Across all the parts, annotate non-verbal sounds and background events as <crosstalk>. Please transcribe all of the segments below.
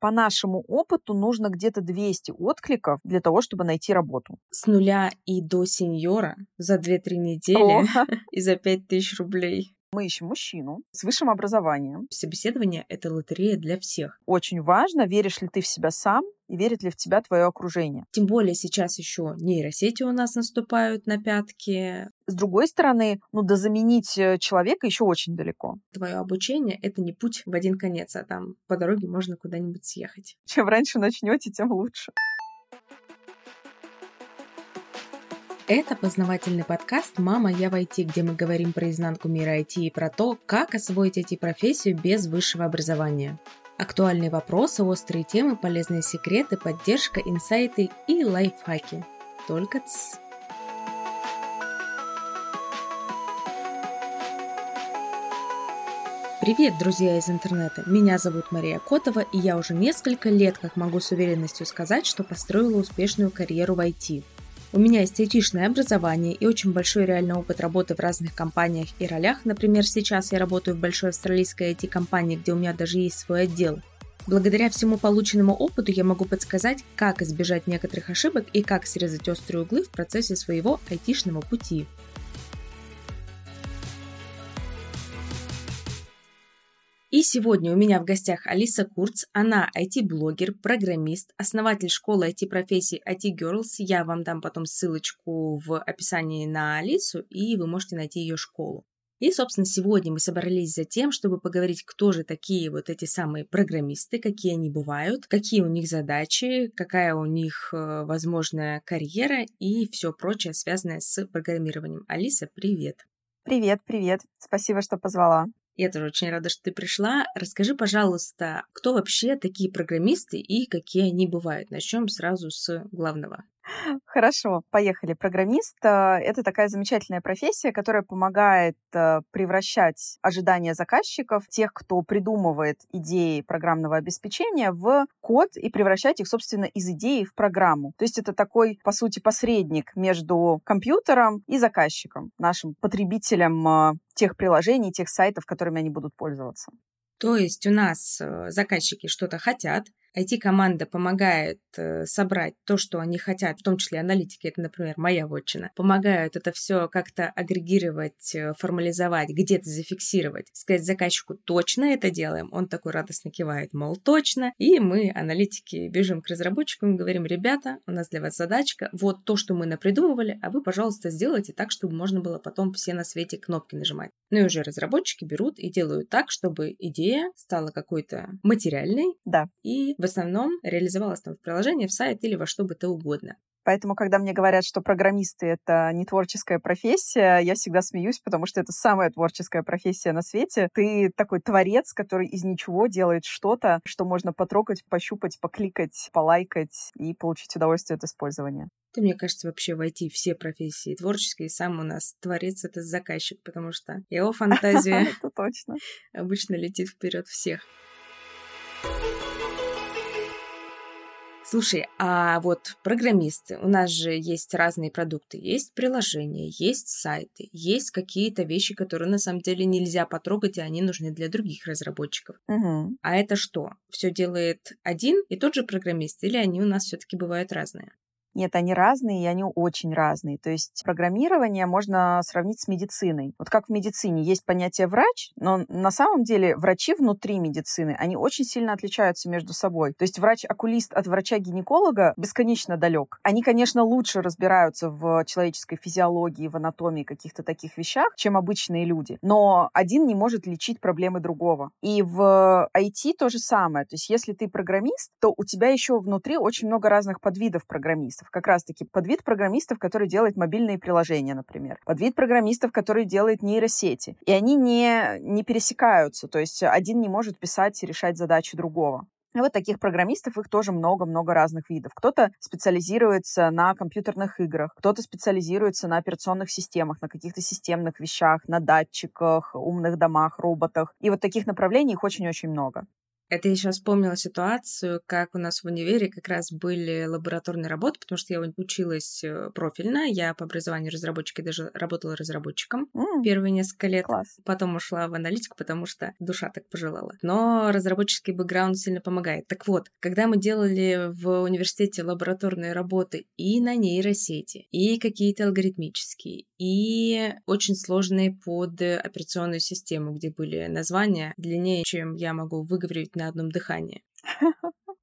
по нашему опыту нужно где-то 200 откликов для того, чтобы найти работу. С нуля и до сеньора за 2-3 недели О. <laughs> и за 5000 рублей. Мы ищем мужчину с высшим образованием. Собеседование — это лотерея для всех. Очень важно, веришь ли ты в себя сам и верит ли в тебя твое окружение. Тем более сейчас еще нейросети у нас наступают на пятки. С другой стороны, ну да заменить э, человека еще очень далеко. Твое обучение — это не путь в один конец, а там по дороге можно куда-нибудь съехать. Чем раньше начнете, тем лучше. Это познавательный подкаст «Мама, я в IT», где мы говорим про изнанку мира IT и про то, как освоить IT-профессию без высшего образования. Актуальные вопросы, острые темы, полезные секреты, поддержка, инсайты и лайфхаки. Только ц. Привет, друзья из интернета! Меня зовут Мария Котова, и я уже несколько лет как могу с уверенностью сказать, что построила успешную карьеру в IT – у меня есть айтишное образование и очень большой реальный опыт работы в разных компаниях и ролях. Например, сейчас я работаю в большой австралийской IT-компании, где у меня даже есть свой отдел. Благодаря всему полученному опыту я могу подсказать, как избежать некоторых ошибок и как срезать острые углы в процессе своего айтишного пути. И сегодня у меня в гостях Алиса Курц. Она IT-блогер, программист, основатель школы IT-профессий IT Girls. Я вам дам потом ссылочку в описании на Алису, и вы можете найти ее школу. И, собственно, сегодня мы собрались за тем, чтобы поговорить, кто же такие вот эти самые программисты, какие они бывают, какие у них задачи, какая у них э, возможная карьера и все прочее, связанное с программированием. Алиса, привет! Привет, привет. Спасибо, что позвала. Я тоже очень рада, что ты пришла. Расскажи, пожалуйста, кто вообще такие программисты и какие они бывают? Начнем сразу с главного. Хорошо, поехали. Программист — это такая замечательная профессия, которая помогает э, превращать ожидания заказчиков, тех, кто придумывает идеи программного обеспечения, в код и превращать их, собственно, из идеи в программу. То есть это такой, по сути, посредник между компьютером и заказчиком, нашим потребителем э, тех приложений, тех сайтов, которыми они будут пользоваться. То есть у нас э, заказчики что-то хотят, IT-команда помогает э, собрать то, что они хотят, в том числе аналитики, это, например, моя вотчина, помогают это все как-то агрегировать, э, формализовать, где-то зафиксировать, сказать заказчику, точно это делаем, он такой радостно кивает, мол, точно, и мы, аналитики, бежим к разработчикам и говорим, ребята, у нас для вас задачка, вот то, что мы напридумывали, а вы, пожалуйста, сделайте так, чтобы можно было потом все на свете кнопки нажимать. Ну и уже разработчики берут и делают так, чтобы идея стала какой-то материальной, да. и основном реализовалась там в приложении, в сайт или во что бы то угодно. Поэтому, когда мне говорят, что программисты — это не творческая профессия, я всегда смеюсь, потому что это самая творческая профессия на свете. Ты такой творец, который из ничего делает что-то, что можно потрогать, пощупать, покликать, полайкать и получить удовольствие от использования. Ты, мне кажется, вообще войти все профессии творческие. Сам у нас творец — это заказчик, потому что его <laughs> фантазия обычно летит вперед всех. Слушай, а вот программисты, у нас же есть разные продукты, есть приложения, есть сайты, есть какие-то вещи, которые на самом деле нельзя потрогать, и они нужны для других разработчиков. Угу. А это что? Все делает один и тот же программист, или они у нас все-таки бывают разные? Нет, они разные, и они очень разные. То есть программирование можно сравнить с медициной. Вот как в медицине есть понятие врач, но на самом деле врачи внутри медицины, они очень сильно отличаются между собой. То есть врач-окулист от врача-гинеколога бесконечно далек. Они, конечно, лучше разбираются в человеческой физиологии, в анатомии, каких-то таких вещах, чем обычные люди. Но один не может лечить проблемы другого. И в IT то же самое. То есть если ты программист, то у тебя еще внутри очень много разных подвидов программистов как раз-таки подвид программистов, который делает мобильные приложения, например. Подвид программистов, который делает нейросети. И они не, не пересекаются, то есть один не может писать и решать задачи другого. И вот таких программистов, их тоже много-много разных видов. Кто-то специализируется на компьютерных играх, кто-то специализируется на операционных системах, на каких-то системных вещах, на датчиках, умных домах, роботах. И вот таких направлений их очень-очень много. Это я сейчас вспомнила ситуацию, как у нас в универе как раз были лабораторные работы, потому что я училась э, профильно, я по образованию разработчика даже работала разработчиком mm. первые несколько лет. Класс. Потом ушла в аналитику, потому что душа так пожелала. Но разработческий бэкграунд сильно помогает. Так вот, когда мы делали в университете лабораторные работы и на нейросети, и какие-то алгоритмические, и очень сложные под операционную систему, где были названия длиннее, чем я могу выговорить на одном дыхании.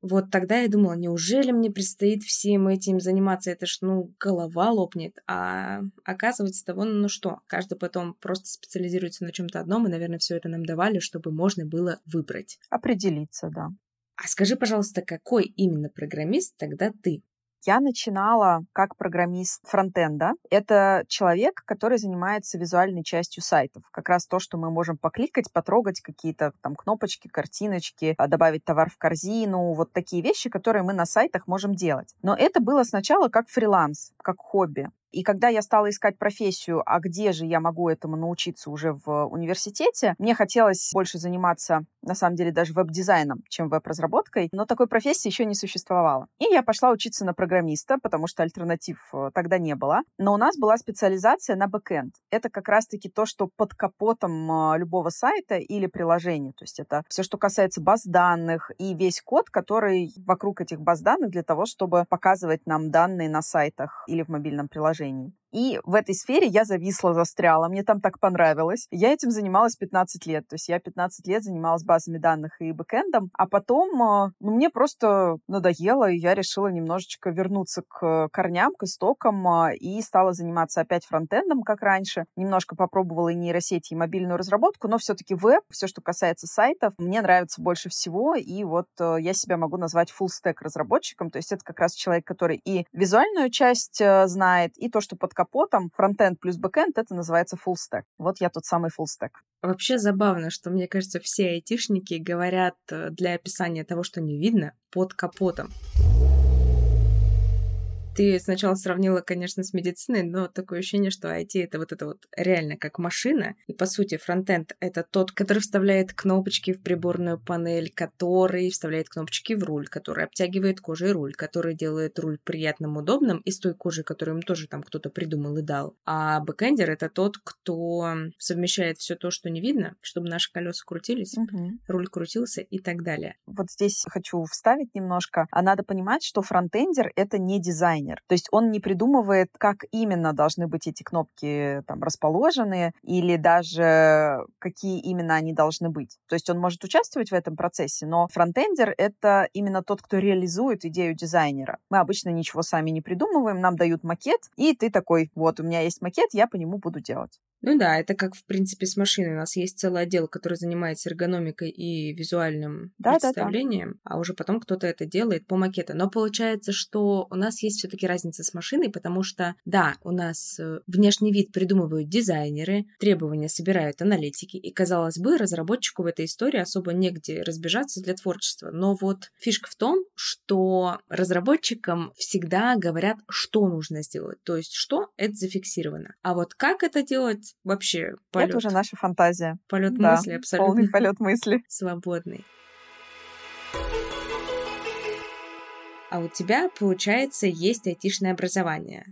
Вот тогда я думала, неужели мне предстоит всем этим заниматься? Это ж, ну, голова лопнет. А оказывается, того, ну что, каждый потом просто специализируется на чем-то одном, и, наверное, все это нам давали, чтобы можно было выбрать. Определиться, да. А скажи, пожалуйста, какой именно программист тогда ты? Я начинала как программист фронтенда. Это человек, который занимается визуальной частью сайтов. Как раз то, что мы можем покликать, потрогать какие-то там кнопочки, картиночки, а, добавить товар в корзину, вот такие вещи, которые мы на сайтах можем делать. Но это было сначала как фриланс, как хобби. И когда я стала искать профессию, а где же я могу этому научиться уже в университете, мне хотелось больше заниматься, на самом деле, даже веб-дизайном, чем веб-разработкой, но такой профессии еще не существовало. И я пошла учиться на программиста, потому что альтернатив э, тогда не было. Но у нас была специализация на бэкэнд. Это как раз-таки то, что под капотом э, любого сайта или приложения. То есть это все, что касается баз данных и весь код, который вокруг этих баз данных для того, чтобы показывать нам данные на сайтах или в мобильном приложении приложений. И в этой сфере я зависла, застряла. Мне там так понравилось. Я этим занималась 15 лет. То есть я 15 лет занималась базами данных и бэкэндом. А потом а, ну, мне просто надоело, и я решила немножечко вернуться к корням, к истокам а, и стала заниматься опять фронтендом, как раньше. Немножко попробовала и нейросети, и мобильную разработку, но все-таки веб, все, что касается сайтов, мне нравится больше всего. И вот а, я себя могу назвать full stack разработчиком. То есть это как раз человек, который и визуальную часть знает, и то, что под капотом, фронтенд плюс бэкенд, это называется full stack. Вот я тот самый full stack. Вообще забавно, что, мне кажется, все айтишники говорят э, для описания того, что не видно, под капотом. Ты сначала сравнила, конечно, с медициной, но такое ощущение, что IT — это вот это вот реально как машина. И, по сути, фронтенд — это тот, который вставляет кнопочки в приборную панель, который вставляет кнопочки в руль, который обтягивает кожей руль, который делает руль приятным, удобным из той кожи, которую им тоже там кто-то придумал и дал. А бэкэндер — это тот, кто совмещает все то, что не видно, чтобы наши колеса крутились, угу. руль крутился и так далее. Вот здесь хочу вставить немножко. А надо понимать, что фронтендер — это не дизайн дизайнер. То есть он не придумывает, как именно должны быть эти кнопки там расположены или даже какие именно они должны быть. То есть он может участвовать в этом процессе, но фронтендер — это именно тот, кто реализует идею дизайнера. Мы обычно ничего сами не придумываем, нам дают макет, и ты такой, вот, у меня есть макет, я по нему буду делать. Ну да, это как, в принципе, с машиной. У нас есть целый отдел, который занимается эргономикой и визуальным да, представлением, да, да. а уже потом кто-то это делает по макету. Но получается, что у нас есть все-таки разница с машиной, потому что, да, у нас э, внешний вид придумывают дизайнеры, требования собирают аналитики, и, казалось бы, разработчику в этой истории особо негде разбежаться для творчества. Но вот фишка в том, что разработчикам всегда говорят, что нужно сделать. То есть, что это зафиксировано. А вот как это делать, вообще полет. Это уже наша фантазия. Полет да, мысли абсолютно. Полный полет мысли. <laughs> Свободный. А у тебя, получается, есть айтишное образование.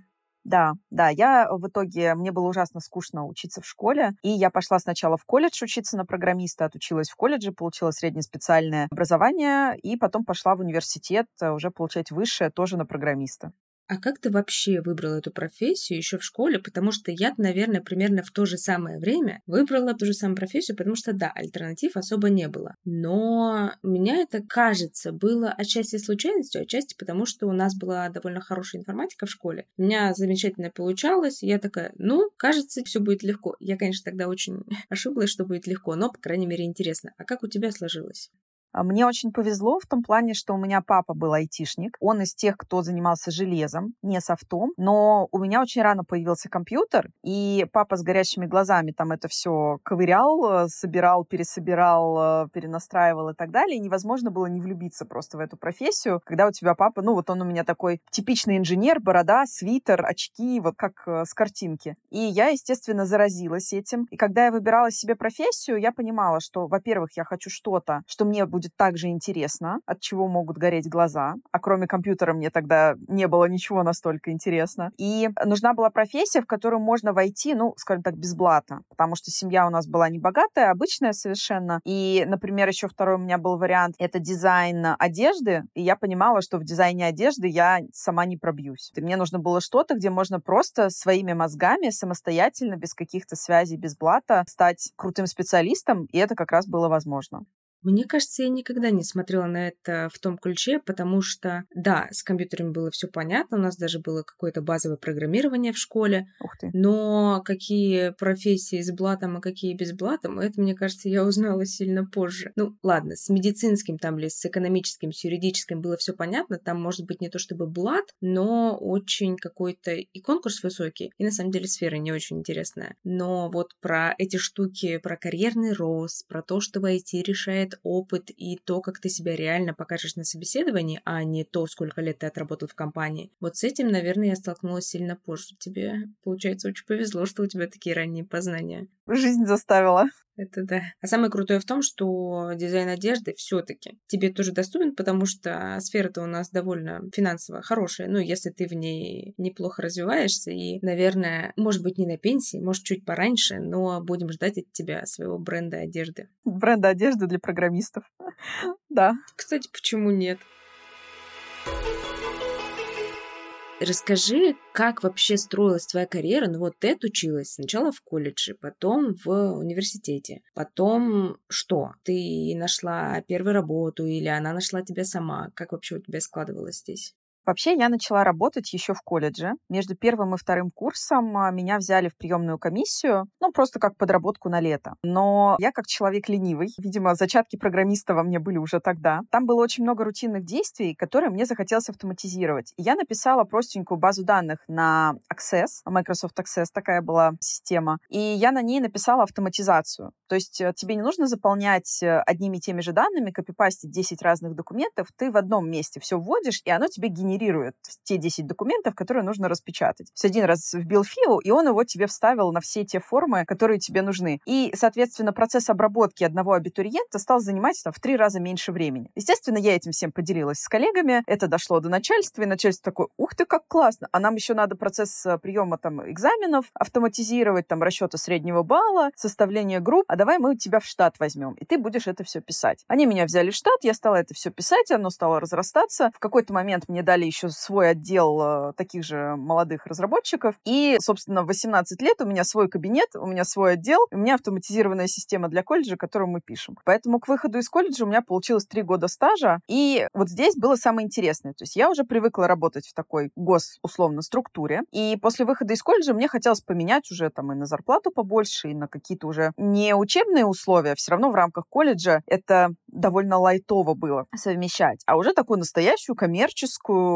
Да, да, я в итоге, мне было ужасно скучно учиться в школе, и я пошла сначала в колледж учиться на программиста, отучилась в колледже, получила среднеспециальное образование, и потом пошла в университет э, уже получать высшее тоже на программиста. А как ты вообще выбрала эту профессию еще в школе? Потому что я, наверное, примерно в то же самое время выбрала ту же самую профессию, потому что, да, альтернатив особо не было. Но меня это, кажется, было отчасти случайностью, отчасти потому, что у нас была довольно хорошая информатика в школе. У меня замечательно получалось, я такая, ну, кажется, все будет легко. Я, конечно, тогда очень <laughs> ошиблась, что будет легко, но, по крайней мере, интересно. А как у тебя сложилось? А, мне очень повезло в том плане, что у меня папа был айтишник. Он из тех, кто занимался железом, не софтом. Но у меня очень рано появился компьютер, и папа с горящими глазами там это все ковырял, э, собирал, пересобирал, э, перенастраивал и так далее. И невозможно было не влюбиться просто в эту профессию, когда у тебя папа, ну вот он у меня такой типичный инженер, борода, свитер, очки, вот как э, с картинки. И я, естественно, заразилась этим. И когда я выбирала себе профессию, я понимала, что, во-первых, я хочу что-то, что мне будет будет также интересно, от чего могут гореть глаза. А кроме компьютера мне тогда не было ничего настолько интересно. И нужна была профессия, в которую можно войти, ну, скажем так, без блата. Потому что семья у нас была не богатая, обычная совершенно. И, например, еще второй у меня был вариант — это дизайн одежды. И я понимала, что в дизайне одежды я сама не пробьюсь. И мне нужно было что-то, где можно просто своими мозгами самостоятельно, без каких-то связей, без блата, стать крутым специалистом, и это как раз было возможно. Мне кажется, я никогда не смотрела на это в том ключе, потому что, да, с компьютерами было все понятно, у нас даже было какое-то базовое программирование в школе, Ух ты. но какие профессии с блатом, а какие без блатом, это, мне кажется, я узнала сильно позже. Ну, ладно, с медицинским там или с экономическим, с юридическим было все понятно, там может быть не то чтобы блат, но очень какой-то и конкурс высокий, и на самом деле сфера не очень интересная. Но вот про эти штуки, про карьерный рост, про то, что в IT опыт и то, как ты себя реально покажешь на собеседовании, а не то, сколько лет ты отработал в компании. Вот с этим, наверное, я столкнулась сильно позже. Тебе, получается, очень повезло, что у тебя такие ранние познания. Жизнь заставила. Это да. А самое крутое в том, что дизайн одежды все-таки тебе тоже доступен, потому что сфера-то у нас довольно финансово хорошая. Ну, если ты в ней неплохо развиваешься и, наверное, может быть, не на пенсии, может, чуть пораньше, но будем ждать от тебя своего бренда одежды. Бренда одежды для программистов. <laughs> Да. Кстати, почему нет? Расскажи, как вообще строилась твоя карьера? Ну вот ты отучилась сначала в колледже, потом в университете. Потом что? Ты нашла первую работу или она нашла тебя сама? Как вообще у тебя складывалось здесь? Вообще, я начала работать еще в колледже. Между первым и вторым курсом а, меня взяли в приемную комиссию, ну, просто как подработку на лето. Но я как человек ленивый, видимо, зачатки программиста во мне были уже тогда. Там было очень много рутинных действий, которые мне захотелось автоматизировать. И я написала простенькую базу данных на Access, Microsoft Access такая была система, и я на ней написала автоматизацию. То есть э, тебе не нужно заполнять э, одними и теми же данными, копипастить 10 разных документов, ты в одном месте все вводишь, и оно тебе генерирует генерирует те 10 документов, которые нужно распечатать. То есть один раз вбил фил, и он его тебе вставил на все те формы, которые тебе нужны. И, соответственно, процесс обработки одного абитуриента стал занимать там, в три раза меньше времени. Естественно, я этим всем поделилась с коллегами, это дошло до начальства, и начальство такое, ух ты, как классно, а нам еще надо процесс э, приема там экзаменов автоматизировать, там расчета среднего балла, составление групп, а давай мы тебя в штат возьмем, и ты будешь это все писать. Они меня взяли в штат, я стала это все писать, оно стало разрастаться. В какой-то момент мне дали еще свой отдел э, таких же молодых разработчиков. И, собственно, в 18 лет у меня свой кабинет, у меня свой отдел, у меня автоматизированная система для колледжа, которую мы пишем. Поэтому к выходу из колледжа у меня получилось три года стажа. И вот здесь было самое интересное. То есть я уже привыкла работать в такой гос, условно, структуре. И после выхода из колледжа мне хотелось поменять уже там и на зарплату побольше, и на какие-то уже не учебные условия. Все равно в рамках колледжа это довольно лайтово было совмещать. А уже такую настоящую коммерческую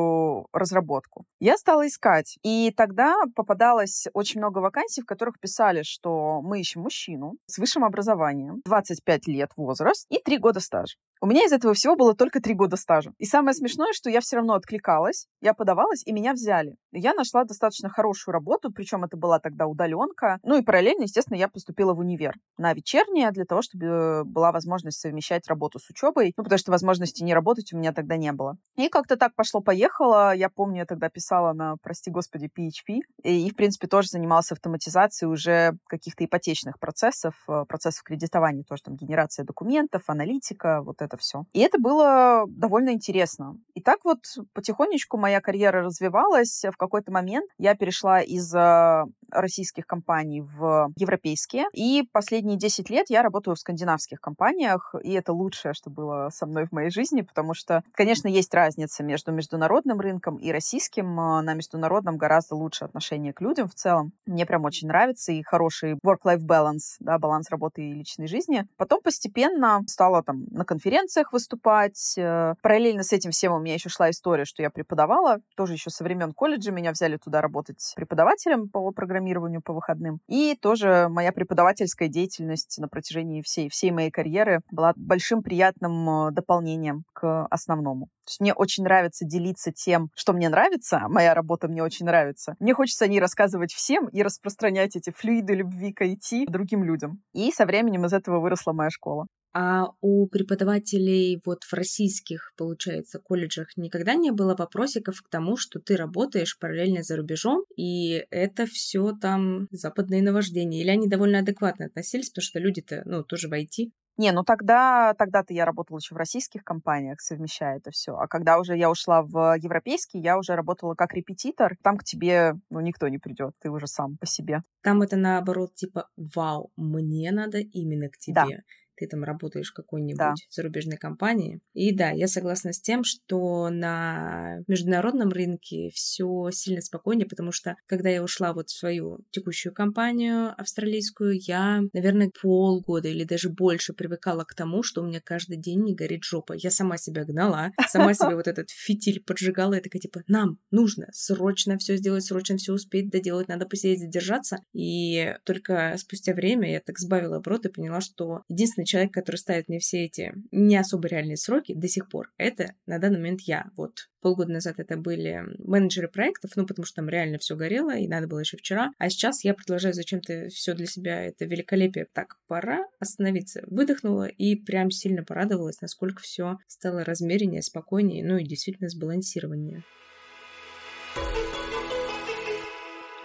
разработку. Я стала искать, и тогда попадалось очень много вакансий, в которых писали, что мы ищем мужчину с высшим образованием, 25 лет возраст и 3 года стажа. У меня из этого всего было только 3 года стажа. И самое смешное, что я все равно откликалась, я подавалась, и меня взяли. Я нашла достаточно хорошую работу, причем это была тогда удаленка. Ну и параллельно, естественно, я поступила в универ на вечернее для того, чтобы была возможность совмещать работу с учебой, ну потому что возможности не работать у меня тогда не было. И как-то так пошло-поехало. Я помню, я тогда писала на, прости господи, PHP, и, и в принципе тоже занималась автоматизацией уже каких-то ипотечных процессов, э, процессов кредитования, тоже там генерация документов, аналитика, вот это все. И это было довольно интересно. И так вот потихонечку моя карьера развивалась. В какой-то момент я перешла из э, российских компаний в европейские. И последние 10 лет я работаю в скандинавских компаниях, и это лучшее, что было со мной в моей жизни, потому что, конечно, есть разница между международным рынком и российским. Э, на международном гораздо лучше отношение к людям в целом. Мне прям очень нравится и хороший work-life balance, да, баланс работы и личной жизни. Потом постепенно стала там на конференциях выступать. Э, параллельно с этим всем у меня еще шла история, что я преподавала. Тоже еще со времен колледжа меня взяли туда работать преподавателем по программированию по выходным. И тоже моя преподавательская деятельность на протяжении всей, всей моей карьеры была большим приятным э, дополнением к основному. То есть мне очень нравится делиться тем, что мне нравится, моя работа мне очень нравится. Мне хочется о ней рассказывать всем и распространять эти флюиды любви к IT другим людям. И со временем из этого выросла моя школа. А у преподавателей вот в российских, получается, колледжах никогда не было вопросиков к тому, что ты работаешь параллельно за рубежом, и это все там западные наваждения? Или они довольно адекватно относились, потому что люди-то, ну, тоже в IT? Не, ну тогда, тогда-то я работала еще в российских компаниях, совмещая это все. А когда уже я ушла в европейский, я уже работала как репетитор. Там к тебе, ну, никто не придет, ты уже сам по себе. Там это наоборот, типа, вау, мне надо именно к тебе. Да ты там работаешь в какой-нибудь да. зарубежной компании. И да, я согласна с тем, что на международном рынке все сильно спокойнее, потому что когда я ушла вот в свою текущую компанию австралийскую, я, наверное, полгода или даже больше привыкала к тому, что у меня каждый день не горит жопа. Я сама себя гнала, сама себе вот этот фитиль поджигала, и такая типа, нам нужно срочно все сделать, срочно все успеть доделать, надо посидеть, задержаться. И только спустя время я так сбавила оборот и поняла, что единственный человек, который ставит мне все эти не особо реальные сроки до сих пор, это на данный момент я. Вот полгода назад это были менеджеры проектов, ну, потому что там реально все горело, и надо было еще вчера. А сейчас я продолжаю зачем-то все для себя это великолепие. Так, пора остановиться. Выдохнула и прям сильно порадовалась, насколько все стало размереннее, спокойнее, ну и действительно сбалансированнее.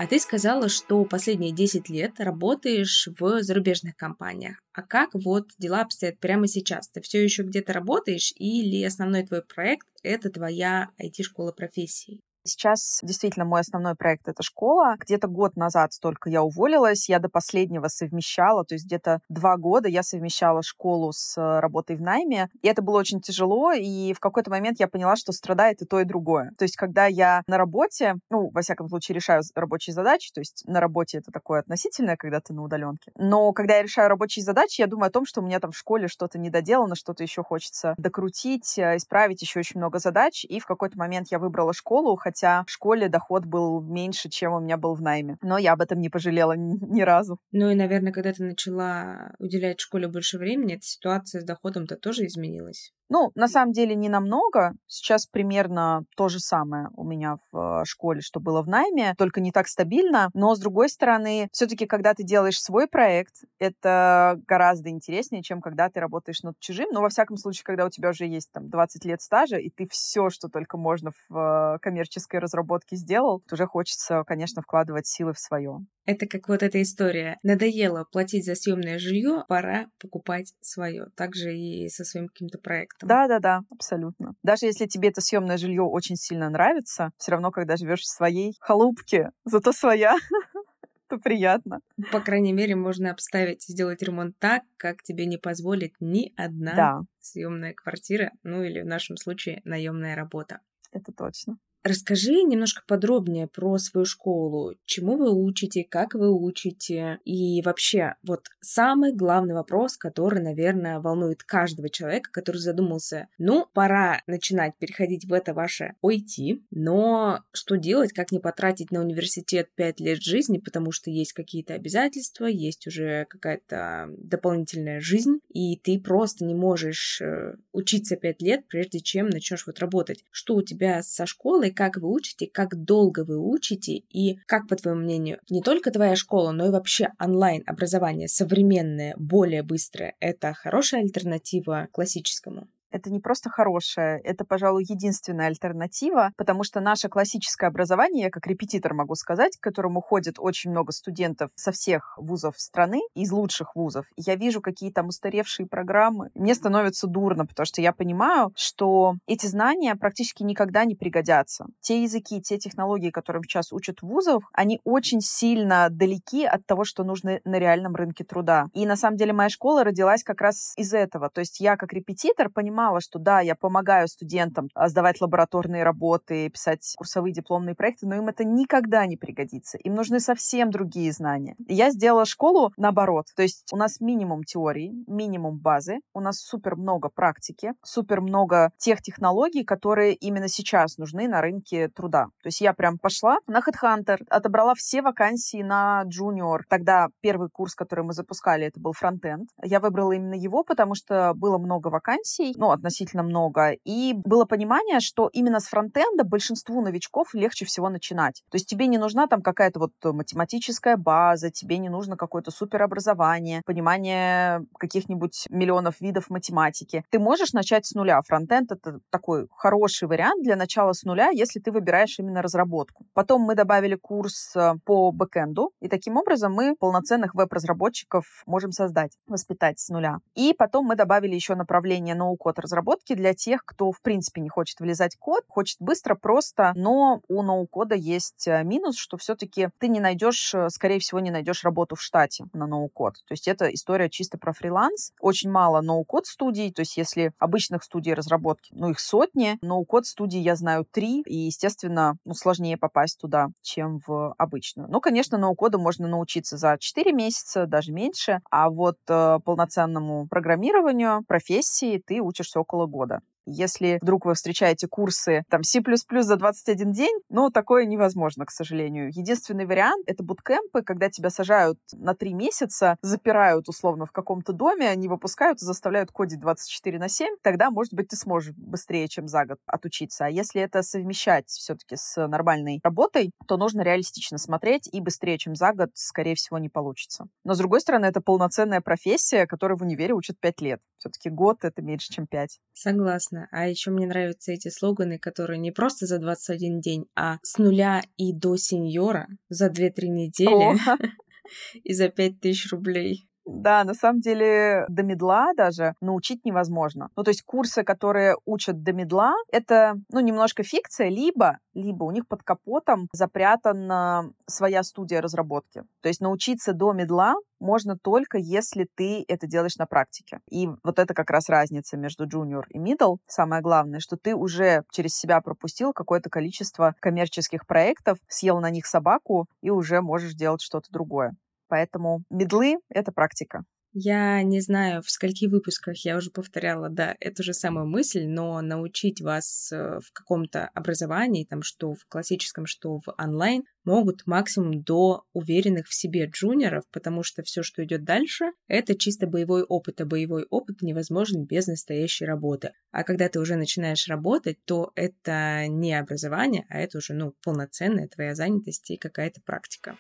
А ты сказала, что последние 10 лет работаешь в зарубежных компаниях. А как вот дела обстоят прямо сейчас? Ты все еще где-то работаешь или основной твой проект — это твоя IT-школа профессий? Сейчас действительно мой основной проект — это школа. Где-то год назад только я уволилась, я до последнего совмещала, то есть где-то два года я совмещала школу с э, работой в найме, и это было очень тяжело, и в какой-то момент я поняла, что страдает и то, и другое. То есть когда я на работе, ну, во всяком случае, решаю рабочие задачи, то есть на работе это такое относительное, когда ты на удаленке, но когда я решаю рабочие задачи, я думаю о том, что у меня там в школе что-то недоделано, что-то еще хочется докрутить, э, исправить, еще очень много задач, и в какой-то момент я выбрала школу, хотя в школе доход был меньше, чем у меня был в найме. Но я об этом не пожалела ни, разу. Ну и, наверное, когда ты начала уделять школе больше времени, эта ситуация с доходом-то тоже изменилась. Ну, на самом деле не намного. Сейчас примерно то же самое у меня в э, школе, что было в найме, только не так стабильно. Но, с другой стороны, все-таки, когда ты делаешь свой проект, это гораздо интереснее, чем когда ты работаешь над чужим. Но, во всяком случае, когда у тебя уже есть там 20 лет стажа, и ты все, что только можно в э, коммерческой разработке сделал, уже хочется, конечно, вкладывать силы в свое. Это как вот эта история. Надоело платить за съемное жилье, пора покупать свое. Также и со своим каким-то проектом. Да, да, да, абсолютно. Даже если тебе это съемное жилье очень сильно нравится, все равно, когда живешь в своей халупке, зато своя, <laughs> то приятно. По крайней мере, можно обставить, сделать ремонт так, как тебе не позволит ни одна да. съемная квартира, ну или в нашем случае наемная работа. Это точно. Расскажи немножко подробнее про свою школу. Чему вы учите, как вы учите? И вообще, вот самый главный вопрос, который, наверное, волнует каждого человека, который задумался, ну, пора начинать переходить в это ваше OIT, но что делать, как не потратить на университет 5 лет жизни, потому что есть какие-то обязательства, есть уже какая-то дополнительная жизнь, и ты просто не можешь э, учиться 5 лет, прежде чем начнешь вот работать. Что у тебя со школой, как вы учите, как долго вы учите и как, по твоему мнению, не только твоя школа, но и вообще онлайн-образование современное, более быстрое, это хорошая альтернатива классическому? Это не просто хорошая, это, пожалуй, единственная альтернатива, потому что наше классическое образование, я как репетитор могу сказать, к которому ходит очень много студентов со всех вузов страны, из лучших вузов, я вижу какие там устаревшие программы, мне становится дурно, потому что я понимаю, что эти знания практически никогда не пригодятся. Те языки, те технологии, которым сейчас учат в вузах, они очень сильно далеки от того, что нужно на реальном рынке труда. И на самом деле моя школа родилась как раз из этого. То есть я как репетитор понимаю, понимала, что да, я помогаю студентам а, сдавать лабораторные работы, писать курсовые дипломные проекты, но им это никогда не пригодится. Им нужны совсем другие знания. Я сделала школу наоборот. То есть у нас минимум теории, минимум базы, у нас супер много практики, супер много тех технологий, которые именно сейчас нужны на рынке труда. То есть я прям пошла на HeadHunter, отобрала все вакансии на junior. Тогда первый курс, который мы запускали, это был фронтенд. Я выбрала именно его, потому что было много вакансий. Ну, относительно много. И было понимание, что именно с фронтенда большинству новичков легче всего начинать. То есть тебе не нужна там какая-то вот математическая база, тебе не нужно какое-то суперобразование, понимание каких-нибудь миллионов видов математики. Ты можешь начать с нуля. Фронтенд — это такой хороший вариант для начала с нуля, если ты выбираешь именно разработку. Потом мы добавили курс э, по бэкэнду, и таким образом мы полноценных веб-разработчиков можем создать, воспитать с нуля. И потом мы добавили еще направление ноу-код разработки для тех, кто, в принципе, не хочет влезать в код, хочет быстро, просто, но у ноу-кода есть э, минус, что все-таки ты не найдешь, э, скорее всего, не найдешь работу в штате на ноу-код. То есть это история чисто про фриланс. Очень мало ноу-код студий, то есть если обычных студий разработки, ну, их сотни, ноу-код студий я знаю три, и, естественно, ну, сложнее попасть туда, чем в обычную. Ну, конечно, ноу-коду можно научиться за 4 месяца, даже меньше, а вот э, полноценному программированию, профессии ты учишься около года. Если вдруг вы встречаете курсы там C++ за 21 день, ну, такое невозможно, к сожалению. Единственный вариант — это буткемпы, когда тебя сажают на 3 месяца, запирают условно в каком-то доме, они выпускают и заставляют кодить 24 на 7, тогда, может быть, ты сможешь быстрее, чем за год отучиться. А если это совмещать все-таки с нормальной работой, то нужно реалистично смотреть, и быстрее, чем за год, скорее всего, не получится. Но, с другой стороны, это полноценная профессия, которую в универе учат 5 лет. Все-таки год — это меньше, чем 5. Согласна классно. А еще мне нравятся эти слоганы, которые не просто за 21 день, а с нуля и до сеньора за 2-3 недели <laughs> <laughs> и за 5000 рублей. Да, на самом деле до медла даже научить невозможно. Ну, то есть курсы, которые учат до медла, это, ну, немножко фикция, либо, либо у них под капотом запрятана своя студия разработки. То есть научиться до медла можно только если ты это делаешь на практике. И вот это как раз разница между junior и middle. Самое главное, что ты уже через себя пропустил какое-то количество коммерческих проектов, съел на них собаку и уже можешь делать что-то другое. Поэтому медлы — это практика. Я не знаю, в скольких выпусках я уже повторяла, да, эту же самую мысль, но научить вас э, в каком-то образовании, там, что в классическом, что в онлайн, могут максимум до уверенных в себе джуниоров, потому что все, что идет дальше, это чисто боевой опыт, а боевой опыт невозможен без настоящей работы. А когда ты уже начинаешь работать, то это не образование, а это уже, ну, полноценная твоя занятость и какая-то практика.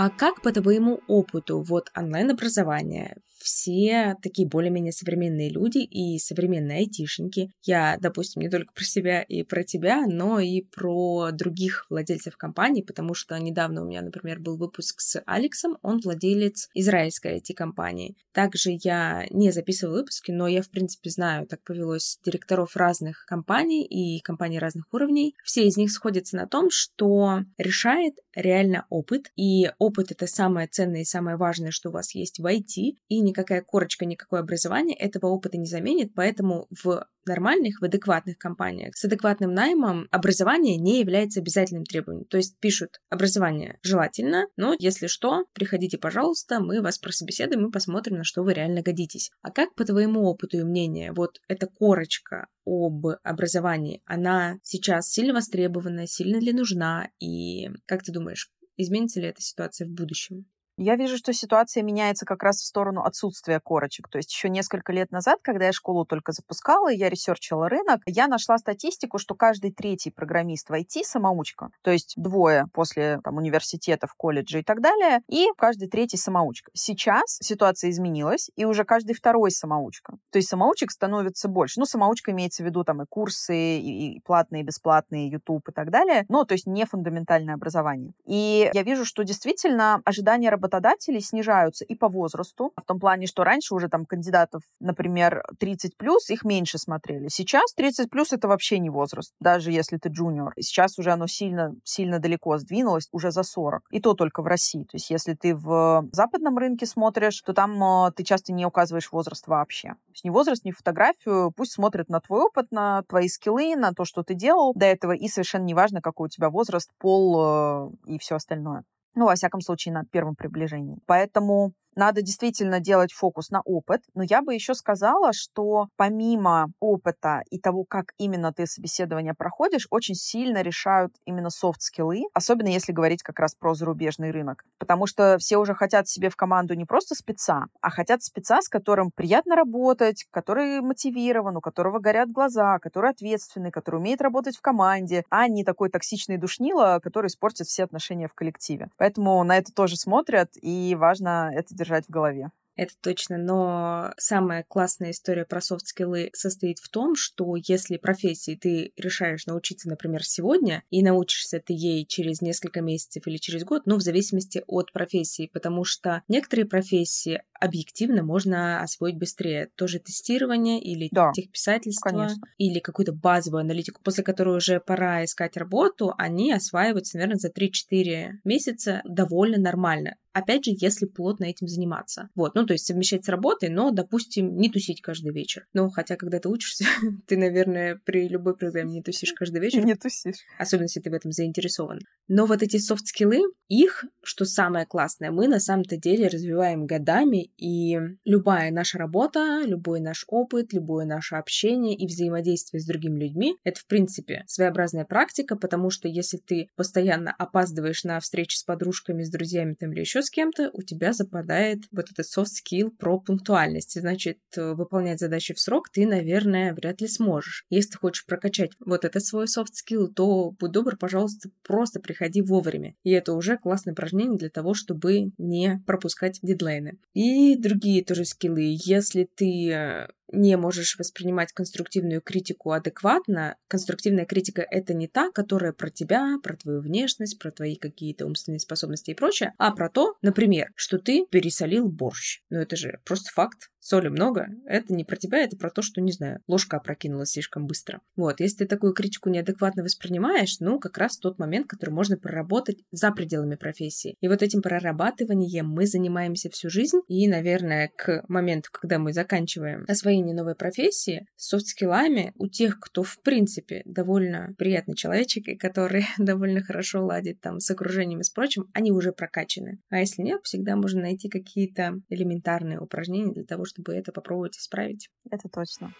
А как по твоему опыту вот онлайн-образование, все такие более-менее современные люди и современные айтишники. Я, допустим, не только про себя и про тебя, но и про других владельцев компаний, потому что недавно у меня, например, был выпуск с Алексом, он владелец израильской IT-компании. Также я не записывала выпуски, но я, в принципе, знаю, так повелось директоров разных компаний и компаний разных уровней. Все из них сходятся на том, что решает реально опыт, и опыт — это самое ценное и самое важное, что у вас есть в IT, и никакая корочка, никакое образование этого опыта не заменит, поэтому в нормальных, в адекватных компаниях с адекватным наймом образование не является обязательным требованием. То есть пишут образование желательно, но если что, приходите, пожалуйста, мы вас прособеседуем и посмотрим, на что вы реально годитесь. А как по твоему опыту и мнению, вот эта корочка об образовании, она сейчас сильно востребована, сильно ли нужна, и как ты думаешь, изменится ли эта ситуация в будущем? Я вижу, что ситуация меняется как раз в сторону отсутствия корочек. То есть еще несколько лет назад, когда я школу только запускала, я ресерчила рынок, я нашла статистику, что каждый третий программист в IT самоучка. То есть двое после там, университетов, колледжа и так далее, и каждый третий самоучка. Сейчас ситуация изменилась, и уже каждый второй самоучка. То есть самоучек становится больше. Ну, самоучка имеется в виду там и курсы, и, и платные, и бесплатные, YouTube и так далее. Но, то есть не фундаментальное образование. И я вижу, что действительно ожидания работодателя работодателей снижаются и по возрасту, в том плане, что раньше уже там кандидатов, например, 30 плюс, их меньше смотрели. Сейчас 30 плюс это вообще не возраст, даже если ты джуниор. Сейчас уже оно сильно, сильно далеко сдвинулось, уже за 40. И то только в России. То есть если ты в западном рынке смотришь, то там э, ты часто не указываешь возраст вообще. То есть ни возраст, ни фотографию. Пусть смотрят на твой опыт, на твои скиллы, на то, что ты делал до этого. И совершенно неважно, какой у тебя возраст, пол э, и все остальное. Ну, во всяком случае, на первом приближении. Поэтому надо действительно делать фокус на опыт, но я бы еще сказала, что помимо опыта и того, как именно ты собеседование проходишь, очень сильно решают именно софт-скиллы, особенно если говорить как раз про зарубежный рынок. Потому что все уже хотят себе в команду не просто спеца, а хотят спеца, с которым приятно работать, который мотивирован, у которого горят глаза, который ответственный, который умеет работать в команде, а не такой токсичный душнило, который испортит все отношения в коллективе. Поэтому на это тоже смотрят, и важно это держать в голове это точно, но самая классная история про софт-скиллы состоит в том, что если профессии ты решаешь научиться, например, сегодня, и научишься ты ей через несколько месяцев или через год, ну, в зависимости от профессии, потому что некоторые профессии объективно можно освоить быстрее. Тоже тестирование или да, техписательство, конечно. или какую-то базовую аналитику, после которой уже пора искать работу, они осваиваются, наверное, за 3-4 месяца довольно нормально. Опять же, если плотно этим заниматься. Вот, ну, то есть совмещать с работой, но, допустим, не тусить каждый вечер. Ну, хотя, когда ты учишься, <laughs> ты, наверное, при любой программе не тусишь каждый вечер. Не тусишь. Особенно, если ты в этом заинтересован. Но вот эти софт-скиллы, их, что самое классное, мы на самом-то деле развиваем годами, и любая наша работа, любой наш опыт, любое наше общение и взаимодействие с другими людьми — это, в принципе, своеобразная практика, потому что если ты постоянно опаздываешь на встречи с подружками, с друзьями там или еще с кем-то, у тебя западает вот этот soft skill про пунктуальность. Значит, выполнять задачи в срок ты, наверное, вряд ли сможешь. Если ты хочешь прокачать вот этот свой soft skill, то будь добр, пожалуйста, просто приходи вовремя. И это уже классное упражнение для того, чтобы не пропускать дедлайны. И другие тоже скиллы. Если ты э, не можешь воспринимать конструктивную критику адекватно, конструктивная критика — это не та, которая про тебя, про твою внешность, про твои какие-то умственные способности и прочее, а про то, например, что ты пересолил борщ. Ну это же просто факт соли много, это не про тебя, это про то, что, не знаю, ложка опрокинулась слишком быстро. Вот, если ты такую критику неадекватно воспринимаешь, ну, как раз тот момент, который можно проработать за пределами профессии. И вот этим прорабатыванием мы занимаемся всю жизнь, и, наверное, к моменту, когда мы заканчиваем освоение новой профессии, с софт-скиллами у тех, кто, в принципе, довольно приятный человечек, и который <laughs> довольно хорошо ладит там с окружением и с прочим, они уже прокачаны. А если нет, всегда можно найти какие-то элементарные упражнения для того, чтобы это попробовать исправить. Это точно.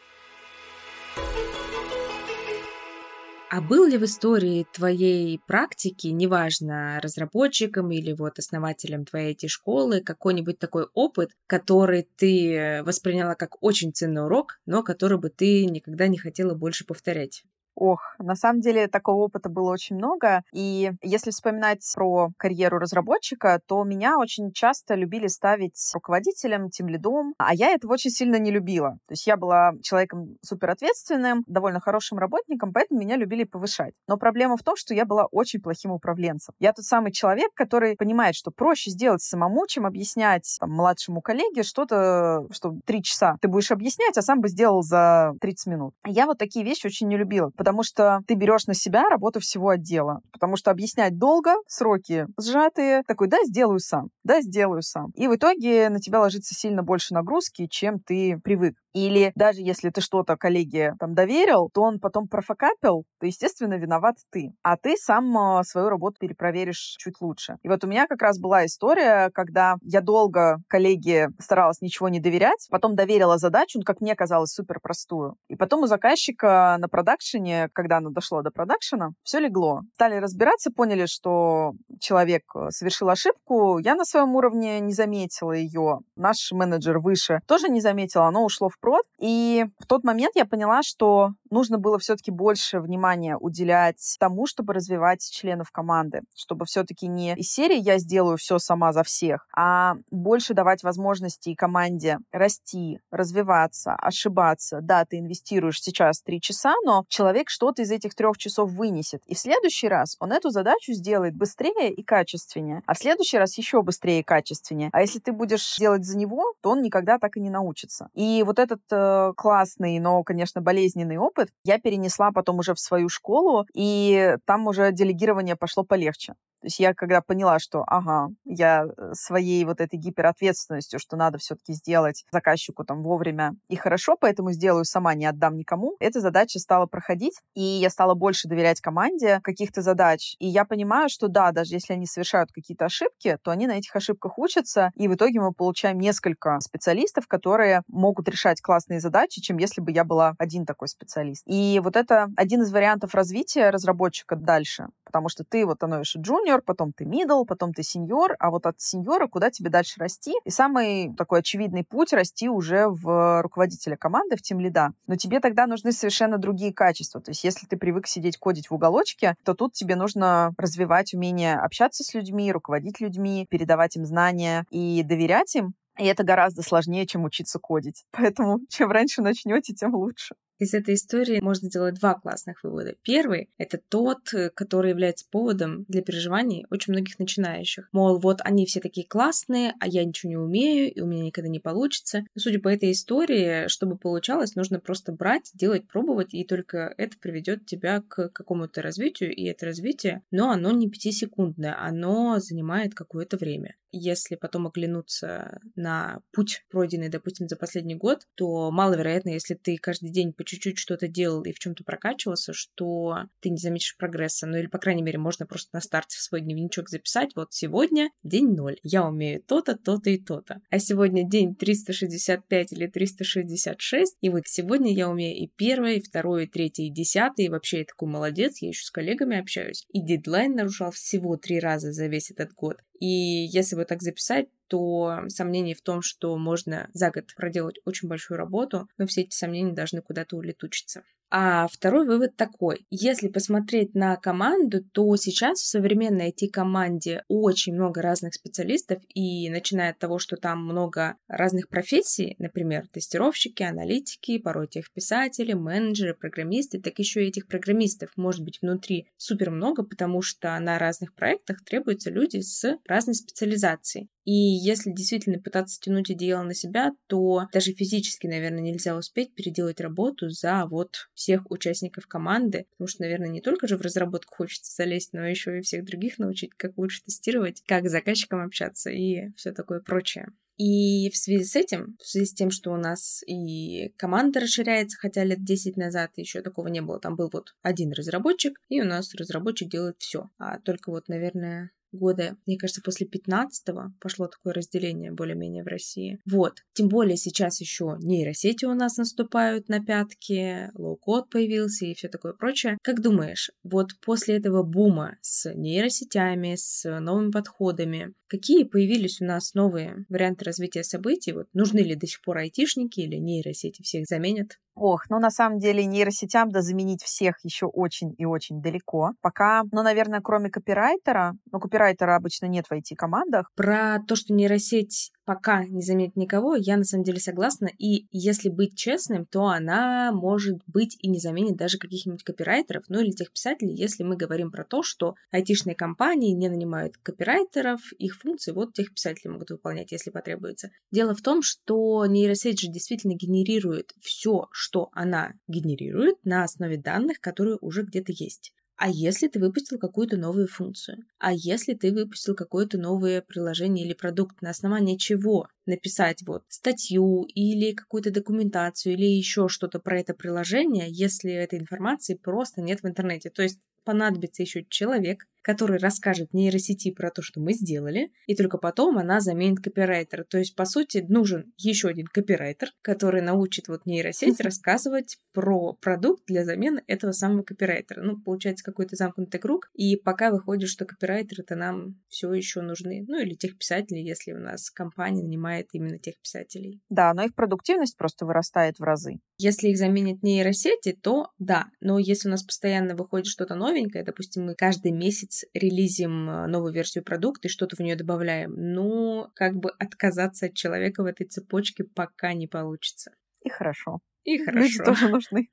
А был ли в истории твоей практики, неважно, разработчиком или вот основателем твоей этой школы, какой-нибудь такой опыт, который ты восприняла как очень ценный урок, но который бы ты никогда не хотела больше повторять? Ох, на самом деле такого опыта было очень много. И если вспоминать про карьеру разработчика, то меня очень часто любили ставить руководителем, тем лидом, а я этого очень сильно не любила. То есть я была человеком суперответственным, довольно хорошим работником, поэтому меня любили повышать. Но проблема в том, что я была очень плохим управленцем. Я тот самый человек, который понимает, что проще сделать самому, чем объяснять там, младшему коллеге что-то, что три часа ты будешь объяснять, а сам бы сделал за 30 минут. Я вот такие вещи очень не любила, потому что ты берешь на себя работу всего отдела. Потому что объяснять долго, сроки сжатые. Такой, да, сделаю сам, да, сделаю сам. И в итоге на тебя ложится сильно больше нагрузки, чем ты привык. Или даже если ты что-то коллеге там доверил, то он потом профокапил, то, естественно, виноват ты. А ты сам а, свою работу перепроверишь чуть лучше. И вот у меня как раз была история, когда я долго коллеге старалась ничего не доверять, потом доверила задачу, ну, как мне казалось, супер простую. И потом у заказчика на продакшене, когда оно дошло до продакшена, все легло. Стали разбираться, поняли, что человек э, совершил ошибку. Я на своем уровне не заметила ее. Наш менеджер выше тоже не заметил, оно ушло в прод. И в тот момент я поняла, что нужно было все-таки больше внимания уделять тому, чтобы развивать членов команды, чтобы все-таки не из серии «я сделаю все сама за всех», а больше давать возможности команде расти, развиваться, ошибаться. Да, ты инвестируешь сейчас три часа, но человек что-то из этих трех часов вынесет. И в следующий раз он эту задачу сделает быстрее и качественнее, а в следующий раз еще быстрее и качественнее. А если ты будешь делать за него, то он никогда так и не научится. И вот этот э, классный, но, конечно, болезненный опыт я перенесла потом уже в свою школу, и там уже делегирование пошло полегче. То есть я когда поняла, что, ага, я э, своей вот этой гиперответственностью, что надо все-таки сделать заказчику там вовремя и хорошо, поэтому сделаю сама, не отдам никому, эта задача стала проходить, и я стала больше доверять команде каких-то задач. И я понимаю, что да, даже если они совершают какие-то ошибки, то они на этих ошибках учатся, и в итоге мы получаем несколько специалистов, которые могут решать классные задачи, чем если бы я была один такой специалист. И вот это один из вариантов развития разработчика дальше, потому что ты вот становишься джуниор, потом ты middle, потом ты сеньор, а вот от сеньора куда тебе дальше расти? И самый такой очевидный путь расти уже в руководителя команды, в тем лида. Но тебе тогда нужны совершенно другие качества. То есть если ты привык сидеть кодить в уголочке, то тут тебе нужно развивать умение общаться с людьми, руководить людьми, передавать им знания и доверять им. И это гораздо сложнее, чем учиться кодить. <laughs> Поэтому чем раньше начнете, тем лучше. Из этой истории можно сделать два классных вывода. Первый — это тот, который является поводом для переживаний очень многих начинающих. Мол, вот они все такие классные, а я ничего не умею, и у меня никогда не получится. Судя по этой истории, чтобы получалось, нужно просто брать, делать, пробовать, и только это приведет тебя к какому-то развитию, и это развитие, но оно не пятисекундное, оно занимает какое-то время. Если потом оглянуться на путь, пройденный, допустим, за последний год, то маловероятно, если ты каждый день по чуть-чуть что-то делал и в чем-то прокачивался, что ты не заметишь прогресса. Ну или, по крайней мере, можно просто на старте в свой дневничок записать, вот сегодня день ноль, я умею то-то, то-то и то-то. А сегодня день 365 или 366, и вот сегодня я умею и первое, и второе, и третье, и десятое, и вообще я такой молодец, я еще с коллегами общаюсь. И дедлайн нарушал всего три раза за весь этот год. И если вот так записать, то сомнений в том, что можно за год проделать очень большую работу, но все эти сомнения должны куда-то улетучиться. А второй вывод такой. Если посмотреть на команду, то сейчас в современной IT-команде очень много разных специалистов, и начиная от того, что там много разных профессий, например, тестировщики, аналитики, порой техписатели, менеджеры, программисты, так еще и этих программистов может быть внутри супер много, потому что на разных проектах требуются люди с разной специализацией. И если действительно пытаться тянуть одеяло на себя, то даже физически, наверное, нельзя успеть переделать работу за вот всех участников команды, потому что, наверное, не только же в разработку хочется залезть, но еще и всех других научить, как лучше тестировать, как с заказчиком общаться и все такое прочее. И в связи с этим, в связи с тем, что у нас и команда расширяется, хотя лет 10 назад еще такого не было, там был вот один разработчик, и у нас разработчик делает все. А только вот, наверное, года, мне кажется, после 15-го пошло такое разделение более-менее в России. Вот. Тем более сейчас еще нейросети у нас наступают на пятки, low-code появился и все такое прочее. Как думаешь, вот после этого бума с нейросетями, с новыми подходами, какие появились у нас новые варианты развития событий? Вот нужны ли до сих пор айтишники или нейросети всех заменят? Ох, ну на самом деле нейросетям да заменить всех еще очень и очень далеко. Пока, ну, наверное, кроме копирайтера, но копирайтера обычно нет в IT-командах. Про то, что нейросеть пока не заметит никого, я на самом деле согласна. И если быть честным, то она может быть и не заменит даже каких-нибудь копирайтеров, ну или тех писателей, если мы говорим про то, что айтишные компании не нанимают копирайтеров, их функции вот тех писатели могут выполнять, если потребуется. Дело в том, что нейросеть же действительно генерирует все, что она генерирует на основе данных, которые уже где-то есть. А если ты выпустил какую-то новую функцию? А если ты выпустил какое-то новое приложение или продукт, на основании чего написать вот статью или какую-то документацию или еще что-то про это приложение, если этой информации просто нет в интернете? То есть понадобится еще человек, который расскажет нейросети про то, что мы сделали, и только потом она заменит копирайтера. То есть, по сути, нужен еще один копирайтер, который научит вот нейросеть <laughs> рассказывать про продукт для замены этого самого копирайтера. Ну, получается какой-то замкнутый круг, и пока выходит, что копирайтеры-то нам все еще нужны. Ну, или тех писателей, если у нас компания нанимает именно тех писателей. Да, но их продуктивность просто вырастает в разы. Если их заменит нейросети, то да. Но если у нас постоянно выходит что-то новенькое, допустим, мы каждый месяц релизим э, новую версию продукта и что-то в нее добавляем. Но как бы отказаться от человека в этой цепочке пока не получится. И хорошо. И хорошо. Люди тоже нужны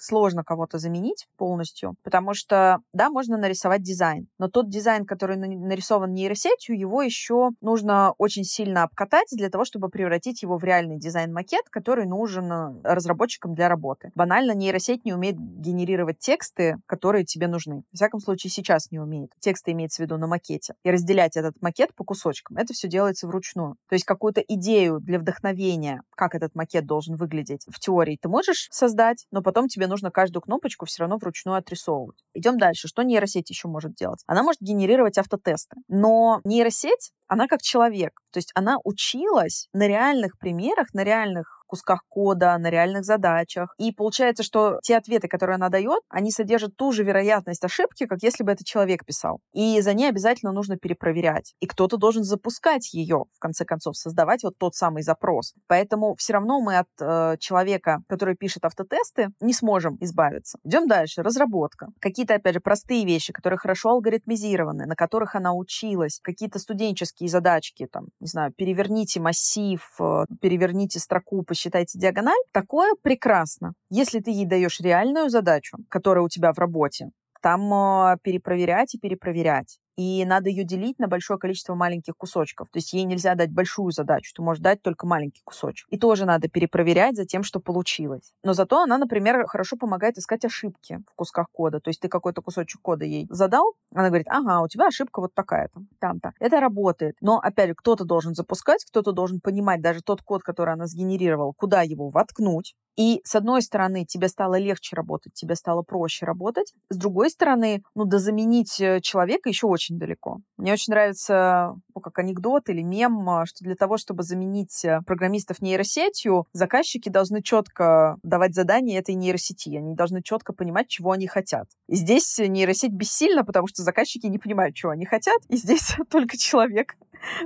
сложно кого-то заменить полностью, потому что, да, можно нарисовать дизайн, но тот дизайн, который нарисован нейросетью, его еще нужно очень сильно обкатать для того, чтобы превратить его в реальный дизайн-макет, который нужен э, разработчикам для работы. Банально нейросеть не умеет генерировать тексты, которые тебе нужны. В всяком случае, сейчас не умеет. Тексты имеется в виду на макете. И разделять этот макет по кусочкам. Это все делается вручную. То есть какую-то идею для вдохновения, как этот макет должен выглядеть в теории, ты можешь создать, но потом тебе нужно каждую кнопочку все равно вручную отрисовывать. Идем дальше. Что нейросеть еще может делать? Она может генерировать автотесты. Но нейросеть, она как человек. То есть она училась на реальных примерах, на реальных кусках кода, на реальных задачах. И получается, что те ответы, которые она дает, они содержат ту же вероятность ошибки, как если бы это человек писал. И за ней обязательно нужно перепроверять. И кто-то должен запускать ее, в конце концов, создавать вот тот самый запрос. Поэтому все равно мы от э, человека, который пишет автотесты, не сможем избавиться. Идем дальше. Разработка. Какие-то, опять же, простые вещи, которые хорошо алгоритмизированы, на которых она училась. Какие-то студенческие задачки, там, не знаю, переверните массив, э, переверните строку, считайте диагональ, такое прекрасно. Если ты ей даешь реальную задачу, которая у тебя в работе, там э, перепроверять и перепроверять и надо ее делить на большое количество маленьких кусочков. То есть ей нельзя дать большую задачу, ты можешь дать только маленький кусочек. И тоже надо перепроверять за тем, что получилось. Но зато она, например, хорошо помогает искать ошибки в кусках кода. То есть ты какой-то кусочек кода ей задал, она говорит, ага, у тебя ошибка вот такая-то, там-то. Это работает. Но, опять же, кто-то должен запускать, кто-то должен понимать даже тот код, который она сгенерировала, куда его воткнуть, и с одной стороны, тебе стало легче работать, тебе стало проще работать. С другой стороны, ну, да заменить э, человека еще очень далеко. Мне очень нравится, ну, как анекдот или мем, а, что для того, чтобы заменить э, программистов нейросетью, заказчики должны четко давать задания этой нейросети. Они должны четко понимать, чего они хотят. Здесь нейросеть бессильна, потому что заказчики не понимают, чего они хотят. И здесь <laughs> только человек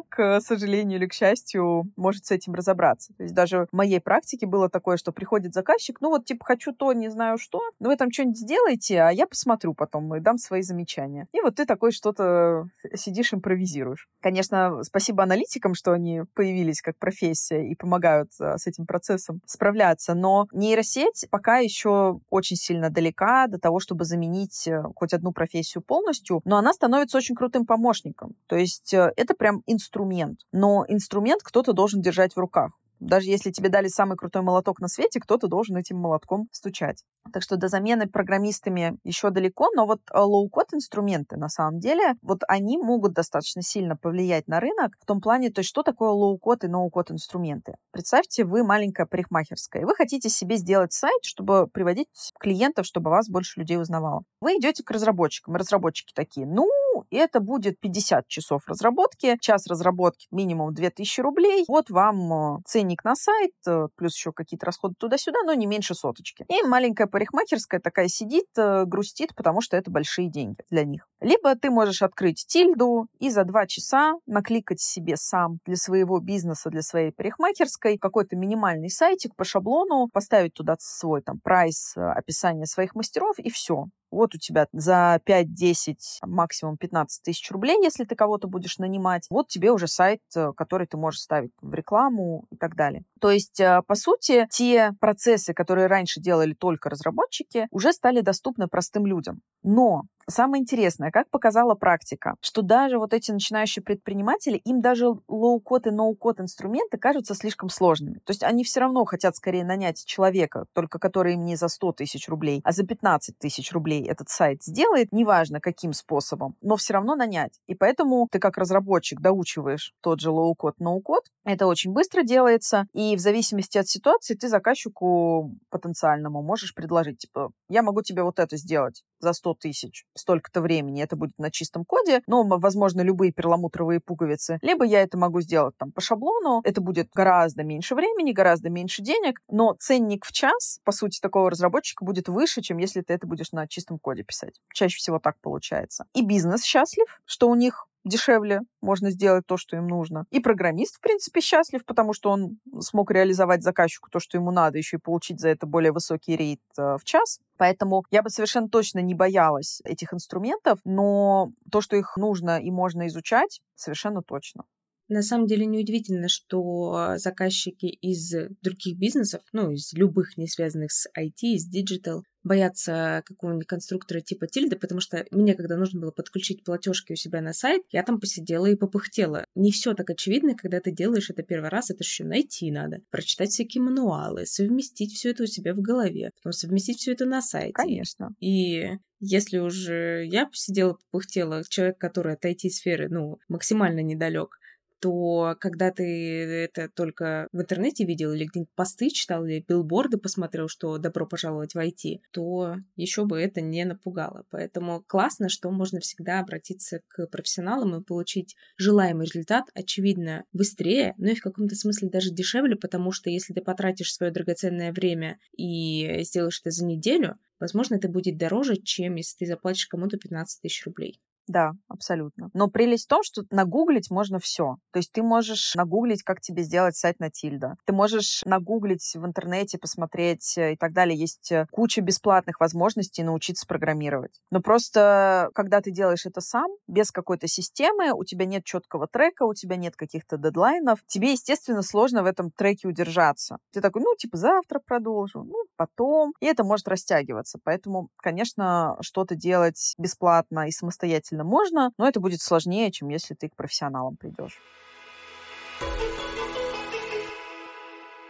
к сожалению или к счастью, может с этим разобраться. То есть даже в моей практике было такое, что приходит заказчик, ну вот типа хочу то, не знаю что, ну вы там что-нибудь сделаете, а я посмотрю потом и дам свои замечания. И вот ты такой что-то сидишь, импровизируешь. Конечно, спасибо аналитикам, что они появились как профессия и помогают а, с этим процессом справляться, но нейросеть пока еще очень сильно далека до того, чтобы заменить э, хоть одну профессию полностью, но она становится очень крутым помощником. То есть э, это прям инструмент. Но инструмент кто-то должен держать в руках. Даже если тебе дали самый крутой молоток на свете, кто-то должен этим молотком стучать. Так что до замены программистами еще далеко, но вот э, low-code инструменты, на самом деле, вот они могут достаточно сильно повлиять на рынок в том плане, то есть что такое low-code и no-code инструменты. Представьте, вы маленькая парикмахерская, и вы хотите себе сделать сайт, чтобы приводить клиентов, чтобы вас больше людей узнавало. Вы идете к разработчикам, и разработчики такие, ну, и это будет 50 часов разработки, час разработки минимум 2000 рублей. Вот вам э, ценник на сайт, э, плюс еще какие-то расходы туда-сюда, но не меньше соточки. И маленькая парикмахерская такая сидит, э, грустит, потому что это большие деньги для них. Либо ты можешь открыть тильду и за два часа накликать себе сам для своего бизнеса, для своей парикмахерской какой-то минимальный сайтик по шаблону, поставить туда свой там прайс, описание своих мастеров и все. Вот у тебя за 5-10, максимум 15 тысяч рублей, если ты кого-то будешь нанимать. Вот тебе уже сайт, э, который ты можешь ставить в рекламу и так далее. То есть, э, по сути, те процессы, которые раньше делали только разработчики, уже стали доступны простым людям. Но Самое интересное, как показала практика, что даже вот эти начинающие предприниматели, им даже low-code и no-code инструменты кажутся слишком сложными. То есть они все равно хотят скорее нанять человека, только который им не за 100 тысяч рублей, а за 15 тысяч рублей этот сайт сделает, неважно каким способом, но все равно нанять. И поэтому ты как разработчик доучиваешь тот же low-code, no-code, это очень быстро делается, и в зависимости от ситуации ты заказчику потенциальному можешь предложить, типа, я могу тебе вот это сделать за 100 тысяч, столько-то времени, это будет на чистом коде, но, возможно, любые перламутровые пуговицы. Либо я это могу сделать там по шаблону, это будет гораздо меньше времени, гораздо меньше денег, но ценник в час, по сути, такого разработчика будет выше, чем если ты это будешь на чистом коде писать. Чаще всего так получается. И бизнес счастлив, что у них дешевле можно сделать то, что им нужно. И программист, в принципе, счастлив, потому что он смог реализовать заказчику то, что ему надо, еще и получить за это более высокий рейд э, в час. Поэтому я бы совершенно точно не боялась этих инструментов, но то, что их нужно и можно изучать, совершенно точно. На самом деле неудивительно, что заказчики из других бизнесов, ну, из любых, не связанных с IT, из digital, боятся какого-нибудь конструктора типа Тильды, потому что мне, когда нужно было подключить платежки у себя на сайт, я там посидела и попыхтела. Не все так очевидно, когда ты делаешь это первый раз, это еще найти надо, прочитать всякие мануалы, совместить все это у себя в голове, потом совместить все это на сайте. Конечно. И если уже я посидела, попыхтела, человек, который от IT-сферы, ну, максимально недалек, то когда ты это только в интернете видел или где-нибудь посты читал, или билборды посмотрел, что добро пожаловать в IT, то еще бы это не напугало. Поэтому классно, что можно всегда обратиться к профессионалам и получить желаемый результат, очевидно, быстрее, но и в каком-то смысле даже дешевле, потому что если ты потратишь свое драгоценное время и сделаешь это за неделю, возможно, это будет дороже, чем если ты заплатишь кому-то 15 тысяч рублей. Да, абсолютно. Но прелесть в том, что нагуглить можно все. То есть ты можешь нагуглить, как тебе сделать сайт на Тильда. Ты можешь нагуглить в интернете, посмотреть э, и так далее. Есть э, куча бесплатных возможностей научиться программировать. Но просто, когда ты делаешь это сам, без какой-то системы, у тебя нет четкого трека, у тебя нет каких-то дедлайнов, тебе, естественно, сложно в этом треке удержаться. Ты такой, ну, типа, завтра продолжу, ну, потом. И это может растягиваться. Поэтому, конечно, что-то делать бесплатно и самостоятельно действительно можно, но это будет сложнее, чем если ты к профессионалам придешь.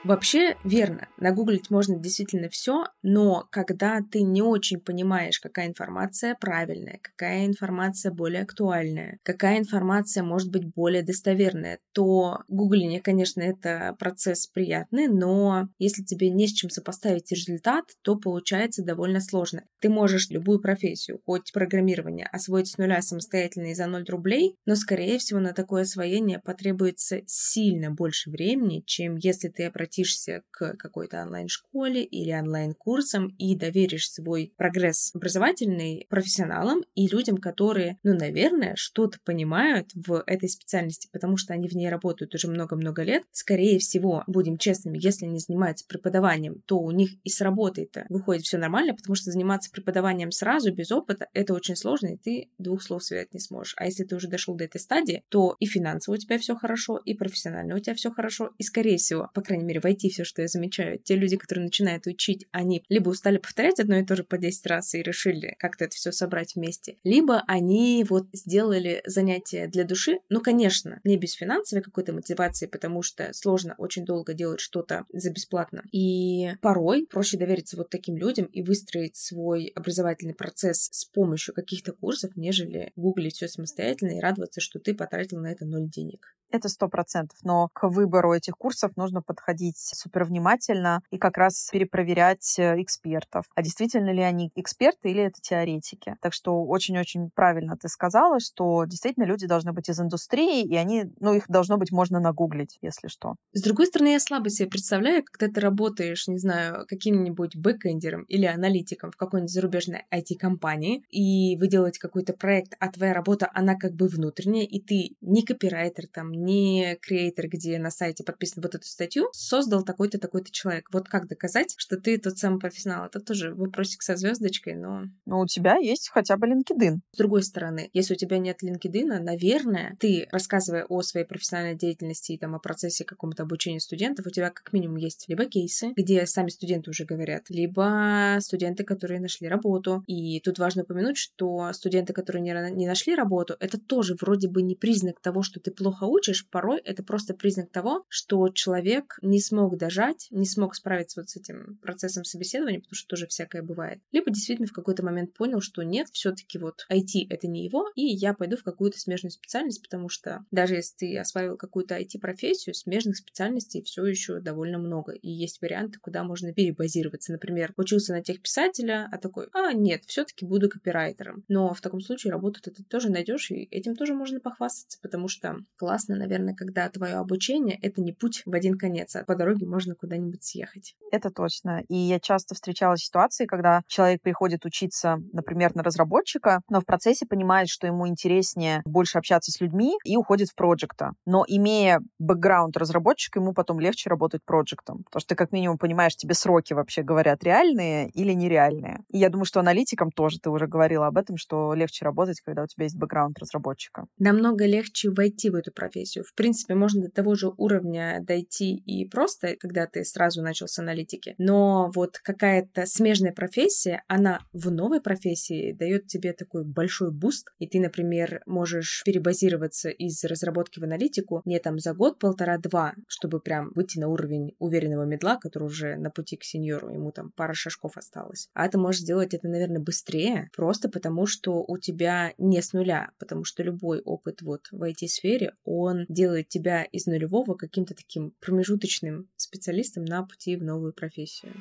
Вообще верно, нагуглить можно действительно все, но когда ты не очень понимаешь, какая информация правильная, какая информация более актуальная, какая информация может быть более достоверная, то гугление, конечно, это процесс приятный, но если тебе не с чем сопоставить результат, то получается довольно сложно. Ты можешь любую профессию, хоть программирование, освоить с нуля самостоятельно и за 0 рублей, но, скорее всего, на такое освоение потребуется сильно больше времени, чем если ты обратишься обратишься к какой-то онлайн-школе или онлайн-курсам и доверишь свой прогресс образовательный профессионалам и людям, которые, ну, наверное, что-то понимают в этой специальности, потому что они в ней работают уже много-много лет. Скорее всего, будем честными, если они занимаются преподаванием, то у них и с работой-то выходит все нормально, потому что заниматься преподаванием сразу, без опыта, это очень сложно, и ты двух слов связать не сможешь. А если ты уже дошел до этой стадии, то и финансово у тебя все хорошо, и профессионально у тебя все хорошо, и, скорее всего, по крайней мере, войти все, что я замечаю. Те люди, которые начинают учить, они либо устали повторять одно и то же по 10 раз и решили как-то это все собрать вместе, либо они вот сделали занятие для души, ну, конечно, не без финансовой какой-то мотивации, потому что сложно очень долго делать что-то за бесплатно. И порой проще довериться вот таким людям и выстроить свой образовательный процесс с помощью каких-то курсов, нежели гуглить все самостоятельно и радоваться, что ты потратил на это ноль денег. Это сто процентов. Но к выбору этих курсов нужно подходить супер внимательно и как раз перепроверять э, экспертов. А действительно ли они эксперты или это теоретики? Так что очень-очень правильно ты сказала, что действительно люди должны быть из индустрии, и они, ну, их должно быть можно нагуглить, если что. С другой стороны, я слабо себе представляю, когда ты работаешь, не знаю, каким-нибудь бэкэндером или аналитиком в какой-нибудь зарубежной IT-компании, и вы делаете какой-то проект, а твоя работа, она как бы внутренняя, и ты не копирайтер там, не креатор, где на сайте подписан вот эту статью, создал такой-то, такой-то человек. Вот как доказать, что ты тот самый профессионал? Это тоже вопросик со звездочкой, но... Но у тебя есть хотя бы LinkedIn. С другой стороны, если у тебя нет LinkedIn, наверное, ты, рассказывая о своей профессиональной деятельности и там о процессе каком-то обучения студентов, у тебя как минимум есть либо кейсы, где сами студенты уже говорят, либо студенты, которые нашли работу. И тут важно упомянуть, что студенты, которые не, не нашли работу, это тоже вроде бы не признак того, что ты плохо учишь, порой это просто признак того, что человек не смог дожать, не смог справиться вот с этим процессом собеседования, потому что тоже всякое бывает. Либо действительно в какой-то момент понял, что нет, все-таки вот IT это не его, и я пойду в какую-то смежную специальность, потому что даже если ты осваивал какую-то IT-профессию, смежных специальностей все еще довольно много. И есть варианты, куда можно перебазироваться. Например, учился на тех писателя, а такой, а нет, все-таки буду копирайтером. Но в таком случае работу ты тоже найдешь, и этим тоже можно похвастаться, потому что классно наверное, когда твое обучение — это не путь в один конец, а по дороге можно куда-нибудь съехать. Это точно. И я часто встречала ситуации, когда человек приходит учиться, например, на разработчика, но в процессе понимает, что ему интереснее больше общаться с людьми и уходит в проекта. Но имея бэкграунд разработчика, ему потом легче работать проектом, потому что ты как минимум понимаешь, тебе сроки вообще говорят реальные или нереальные. И я думаю, что аналитикам тоже, ты уже говорила об этом, что легче работать, когда у тебя есть бэкграунд разработчика. Намного легче войти в эту профессию. В принципе, можно до того же уровня дойти и просто, когда ты сразу начал с аналитики, но вот какая-то смежная профессия, она в новой профессии дает тебе такой большой буст, и ты, например, можешь перебазироваться из разработки в аналитику не там за год, полтора-два, чтобы прям выйти на уровень уверенного мидла, который уже на пути к сеньору, ему там пара шажков осталось. А ты можешь сделать это, наверное, быстрее, просто потому что у тебя не с нуля, потому что любой опыт вот в IT-сфере, он делает тебя из нулевого каким-то таким промежуточным специалистом на пути в новую профессию.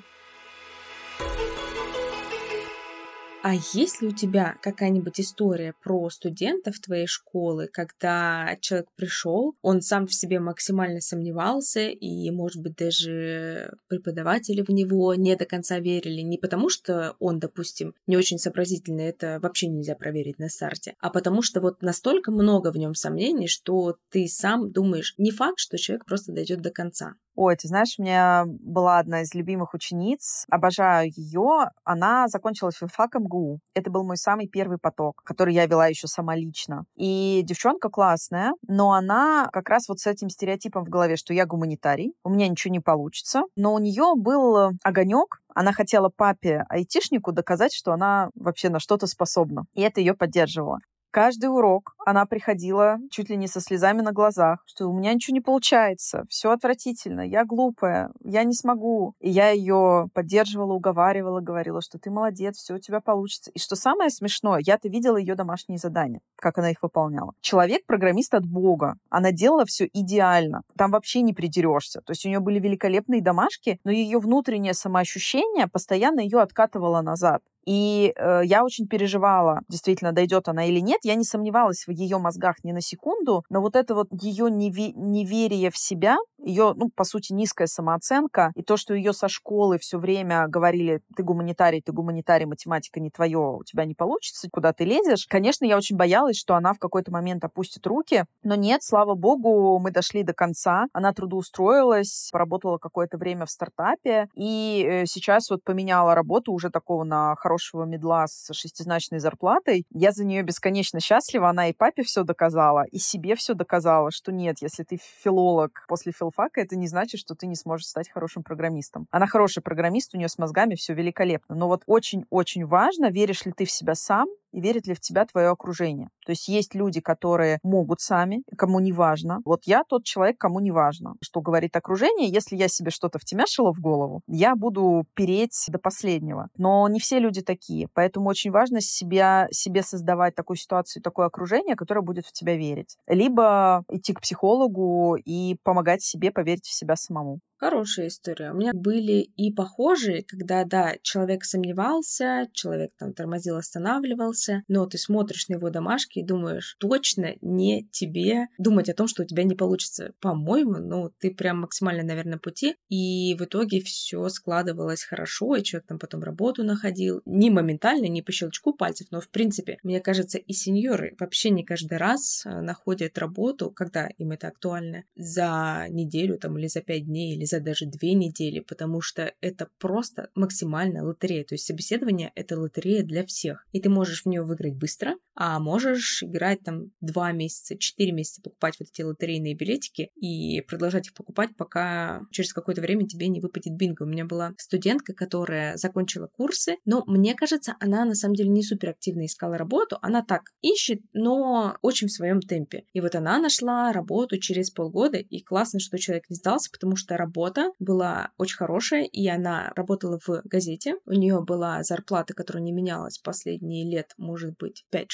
А есть ли у тебя какая-нибудь история про студентов твоей школы, когда человек пришел, он сам в себе максимально сомневался, и, может быть, даже преподаватели в него не до конца верили, не потому что он, допустим, не очень сообразительный, это вообще нельзя проверить на старте, а потому что вот настолько много в нем сомнений, что ты сам думаешь, не факт, что человек просто дойдет до конца. Ой, ты знаешь, у меня была одна из любимых учениц, обожаю ее. Она закончила филфак МГУ. Это был мой самый первый поток, который я вела еще сама лично. И девчонка классная, но она как раз вот с этим стереотипом в голове, что я гуманитарий, у меня ничего не получится. Но у нее был огонек, она хотела папе айтишнику доказать, что она вообще на что-то способна. И это ее поддерживало. Каждый урок она приходила чуть ли не со слезами на глазах, что у меня ничего не получается, все отвратительно, я глупая, я не смогу. И я ее поддерживала, уговаривала, говорила, что ты молодец, все у тебя получится. И что самое смешное, я-то видела ее домашние задания, как она их выполняла. Человек программист от Бога. Она делала все идеально. Там вообще не придерешься. То есть у нее были великолепные домашки, но ее внутреннее самоощущение постоянно ее откатывало назад. И э, я очень переживала, действительно, дойдет она или нет. Я не сомневалась в ее мозгах ни на секунду, но вот это вот ее неве- неверие в себя, ее, ну, по сути, низкая самооценка, и то, что ее со школы все время говорили, ты гуманитарий, ты гуманитарий, математика не твое, у тебя не получится, куда ты лезешь. Конечно, я очень боялась, что она в какой-то момент опустит руки, но нет, слава богу, мы дошли до конца. Она трудоустроилась, поработала какое-то время в стартапе, и э, сейчас вот поменяла работу уже такого на хорошем хорошего медла с шестизначной зарплатой. Я за нее бесконечно счастлива. Она и папе все доказала, и себе все доказала, что нет, если ты филолог после филфака, это не значит, что ты не сможешь стать хорошим программистом. Она хороший программист, у нее с мозгами все великолепно. Но вот очень-очень важно, веришь ли ты в себя сам, и верит ли в тебя твое окружение. То есть есть люди, которые могут сами, кому не важно. Вот я тот человек, кому не важно, что говорит окружение. Если я себе что-то втемяшила в голову, я буду переть до последнего. Но не все люди такие, поэтому очень важно себя, себе создавать такую ситуацию, такое окружение, которое будет в тебя верить. Либо идти к психологу и помогать себе поверить в себя самому. Хорошая история. У меня были и похожие, когда, да, человек сомневался, человек там тормозил, останавливался, но ты смотришь на его домашки и думаешь, точно не тебе думать о том, что у тебя не получится. По-моему, ну, ты прям максимально, наверное, пути. И в итоге все складывалось хорошо, и человек там потом работу находил. Не моментально, не по щелчку пальцев, но, в принципе, мне кажется, и сеньоры вообще не каждый раз э, находят работу, когда им это актуально, за неделю там или за пять дней, или за даже две недели, потому что это просто максимальная лотерея. То есть собеседование — это лотерея для всех. И ты можешь в нее выиграть быстро, а можешь играть там два месяца, четыре месяца, покупать вот эти лотерейные билетики и продолжать их покупать, пока через какое-то время тебе не выпадет бинго. У меня была студентка, которая закончила курсы, но мне кажется, она на самом деле не супер активно искала работу, она так ищет, но очень в своем темпе. И вот она нашла работу через полгода, и классно, что человек не сдался, потому что работа была очень хорошая, и она работала в газете. У нее была зарплата, которая не менялась последние лет, может быть, 5-6.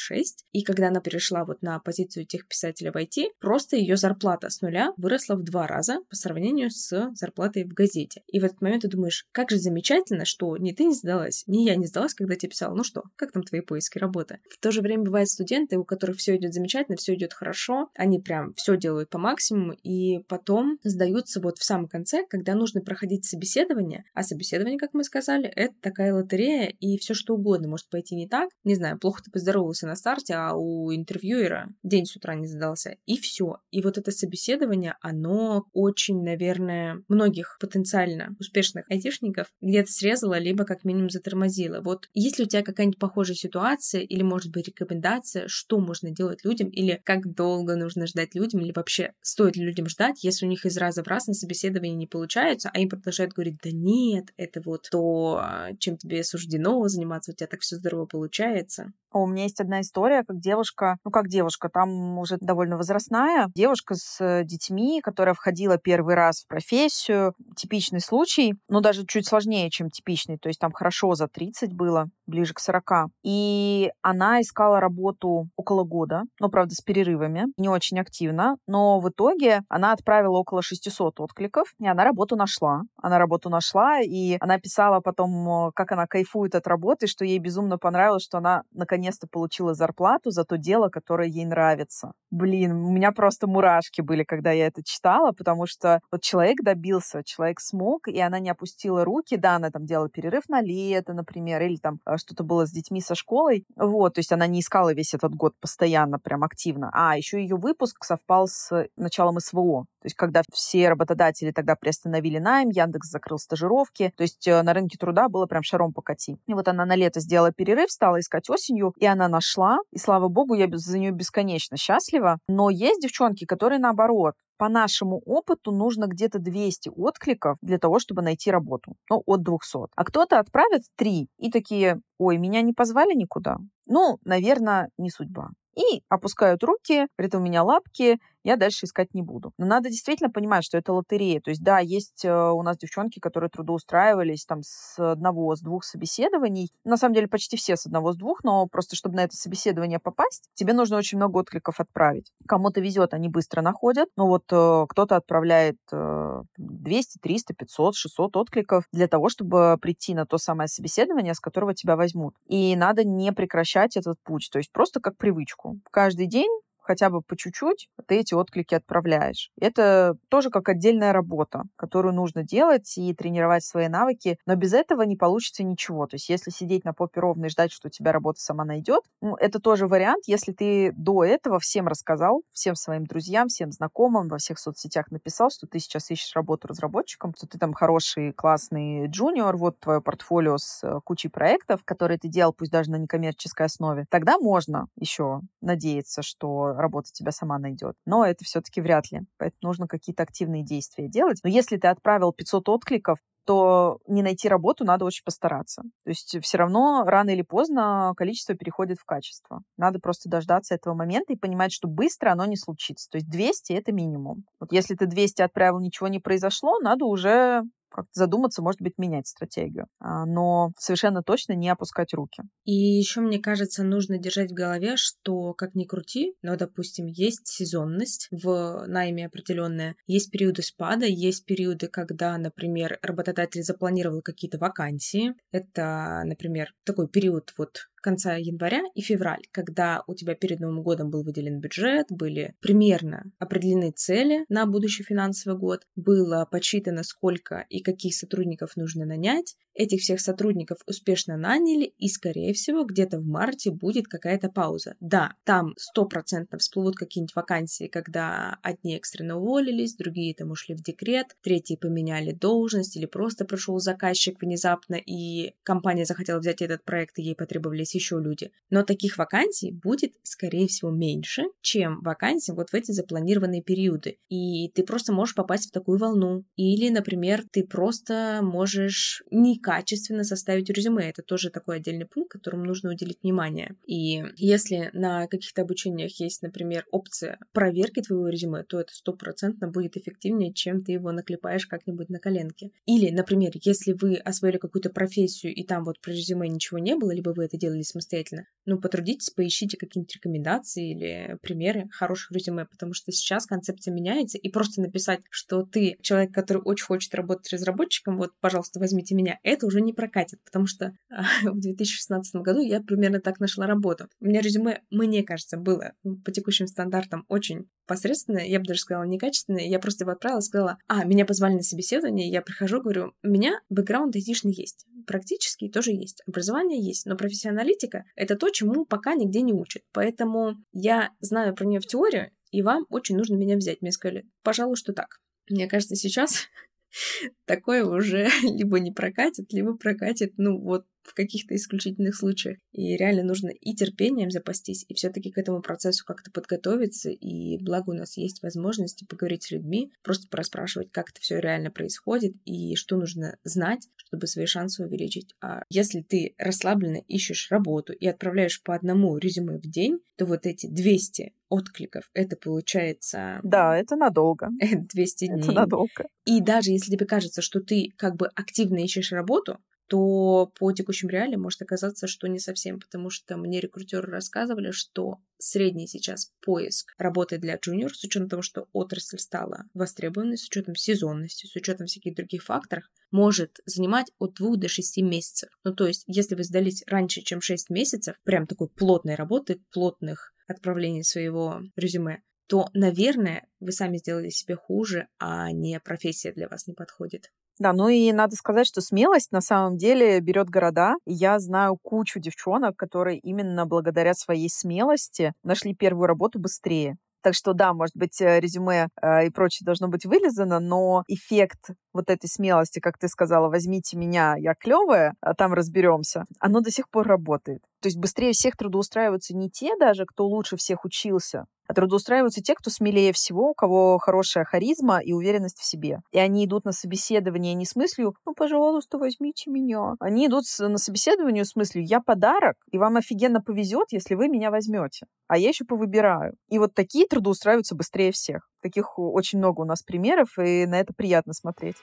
И когда она перешла вот на позицию техписателя в IT, просто ее зарплата с нуля выросла в два раза по сравнению с зарплатой в газете. И в этот момент ты думаешь, как же замечательно, что ни ты не сдалась, ни я не сдалась, когда тебе писала, ну что, как там твои поиски работы? В то же время бывают студенты, у которых все идет замечательно, все идет хорошо, они прям все делают по максимуму, и потом сдаются вот в самом конце, когда нужно проходить собеседование, а собеседование, как мы сказали, это такая лотерея, и все что угодно может пойти не так. Не знаю, плохо ты поздоровался на старте, а у интервьюера день с утра не задался. И все. И вот это собеседование, оно очень, наверное, многих потенциально успешных айтишников где-то срезало, либо как минимум затормозило. Вот есть ли у тебя какая-нибудь похожая ситуация или, может быть, рекомендация, что можно делать людям или как долго нужно ждать людям, или вообще стоит ли людям ждать, если у них из раза в раз на собеседовании не получается, а им продолжают говорить, да нет, это вот то, чем тебе суждено заниматься, у тебя так все здорово получается. У меня есть одна история, как девушка, ну как девушка, там уже довольно возрастная, девушка с детьми, которая входила первый раз в профессию, типичный случай, но даже чуть сложнее, чем типичный, то есть там хорошо за 30 было, ближе к 40. И она искала работу около года, но, правда, с перерывами, не очень активно, но в итоге она отправила около 600 откликов, и она работу нашла. Она работу нашла, и она писала потом, как она кайфует от работы, что ей безумно понравилось, что она наконец-то получила зарплату за то дело, которое ей нравится. Блин, у меня просто мурашки были, когда я это читала, потому что вот человек добился, человек смог, и она не опустила руки, да, она там делала перерыв на лето, например, или там э, что-то было с детьми, со школой, вот, то есть она не искала весь этот год постоянно, прям активно, а еще ее выпуск совпал с началом СВО, то есть когда все работодатели тогда приостановили найм, Яндекс закрыл стажировки, то есть э, на рынке труда было прям шаром покати. И вот она на лето сделала перерыв, стала искать осенью, и она нашла, и слава богу, я за нее бесконечно счастлива, но есть девчонки, которые наоборот, по нашему опыту нужно где-то 200 откликов для того, чтобы найти работу. Ну, от 200. А кто-то отправит 3 и такие, ой, меня не позвали никуда. Ну, наверное, не судьба и опускают руки, говорят, у меня лапки, я дальше искать не буду. Но надо действительно понимать, что это лотерея. То есть, да, есть э, у нас девчонки, которые трудоустраивались там с одного, с двух собеседований. На самом деле почти все с одного, с двух, но просто чтобы на это собеседование попасть, тебе нужно очень много откликов отправить. Кому-то везет, они быстро находят. Но вот э, кто-то отправляет э, 200, 300, 500, 600 откликов для того, чтобы прийти на то самое собеседование, с которого тебя возьмут. И надо не прекращать этот путь. То есть просто как привычку. Каждый день хотя бы по чуть-чуть ты эти отклики отправляешь. Это тоже как отдельная работа, которую нужно делать и тренировать свои навыки, но без этого не получится ничего. То есть если сидеть на попе ровно и ждать, что у тебя работа сама найдет, ну, это тоже вариант, если ты до этого всем рассказал, всем своим друзьям, всем знакомым, во всех соцсетях написал, что ты сейчас ищешь работу разработчиком, что ты там хороший, классный джуниор, вот твое портфолио с э, кучей проектов, которые ты делал, пусть даже на некоммерческой основе, тогда можно еще надеяться, что работа тебя сама найдет. Но это все-таки вряд ли. Поэтому нужно какие-то активные действия делать. Но если ты отправил 500 откликов, то не найти работу надо очень постараться. То есть все равно рано или поздно количество переходит в качество. Надо просто дождаться этого момента и понимать, что быстро оно не случится. То есть 200 — это минимум. Вот если ты 200 отправил, ничего не произошло, надо уже как-то задуматься, может быть, менять стратегию. А, но совершенно точно не опускать руки. И еще, мне кажется, нужно держать в голове, что, как ни крути, но, допустим, есть сезонность в найме определенная, есть периоды спада, есть периоды, когда, например, работодатель запланировал какие-то вакансии. Это, например, такой период вот конца января и февраль, когда у тебя перед Новым годом был выделен бюджет, были примерно определены цели на будущий финансовый год, было подсчитано, сколько и каких сотрудников нужно нанять, Этих всех сотрудников успешно наняли, и, скорее всего, где-то в марте будет какая-то пауза. Да, там стопроцентно всплывут какие-нибудь вакансии, когда одни экстренно уволились, другие там ушли в декрет, третьи поменяли должность или просто пришел заказчик внезапно, и компания захотела взять этот проект, и ей потребовались еще люди. Но таких вакансий будет, скорее всего, меньше, чем вакансий вот в эти запланированные периоды. И ты просто можешь попасть в такую волну. Или, например, ты просто можешь никак качественно составить резюме. Это тоже такой отдельный пункт, которому нужно уделить внимание. И если на каких-то обучениях есть, например, опция проверки твоего резюме, то это стопроцентно будет эффективнее, чем ты его наклепаешь как-нибудь на коленке. Или, например, если вы освоили какую-то профессию, и там вот про резюме ничего не было, либо вы это делали самостоятельно, ну, потрудитесь, поищите какие-нибудь рекомендации или примеры хороших резюме, потому что сейчас концепция меняется, и просто написать, что ты человек, который очень хочет работать разработчиком, вот, пожалуйста, возьмите меня, это уже не прокатит, потому что <laughs> в 2016 году я примерно так нашла работу. У меня резюме, мне кажется, было по текущим стандартам очень посредственное, я бы даже сказала некачественное. Я просто его отправила, сказала, а, меня позвали на собеседование, я прихожу, говорю, у меня бэкграунд айтишный есть, практически тоже есть, образование есть, но профессионализм бизнес-аналитика — это то, чему пока нигде не учат. Поэтому я знаю про нее в теории, и вам очень нужно меня взять. Мне сказали, пожалуй, что так. Мне кажется, сейчас <laughs> такое уже <laughs> либо не прокатит, либо прокатит, ну, вот в каких-то исключительных случаях. И реально нужно и терпением запастись, и все-таки к этому процессу как-то подготовиться. И благо у нас есть возможности поговорить с людьми, просто проспрашивать, как это все реально происходит и что нужно знать, чтобы свои шансы увеличить. А если ты расслабленно ищешь работу и отправляешь по одному резюме в день, то вот эти 200 откликов, это получается... Да, это надолго. <laughs> 200 дней. Это надолго. И даже если тебе кажется, что ты как бы активно ищешь работу, то по текущим реалиям может оказаться, что не совсем, потому что мне рекрутеры рассказывали, что средний сейчас поиск работы для джуниор, с учетом того, что отрасль стала востребованной, с учетом сезонности, с учетом всяких других факторов, может занимать от двух до шести месяцев. Ну, то есть, если вы сдались раньше, чем шесть месяцев, прям такой плотной работы, плотных отправлений своего резюме, то, наверное, вы сами сделали себе хуже, а не профессия для вас не подходит. Да, ну и надо сказать, что смелость на самом деле берет города. Я знаю кучу девчонок, которые именно благодаря своей смелости нашли первую работу быстрее. Так что да, может быть, э, резюме э, и прочее должно быть вылезано, но эффект вот этой смелости, как ты сказала, возьмите меня, я клевая, а там разберемся, оно до сих пор работает. То есть быстрее всех трудоустраиваются не те даже, кто лучше всех учился, а трудоустраиваются те, кто смелее всего, у кого хорошая харизма и уверенность в себе. И они идут на собеседование не с мыслью «ну, пожалуйста, возьмите меня». Они идут на собеседование с мыслью «я подарок, и вам офигенно повезет, если вы меня возьмете, а я еще повыбираю». И вот такие трудоустраиваются быстрее всех. Таких очень много у нас примеров, и на это приятно смотреть.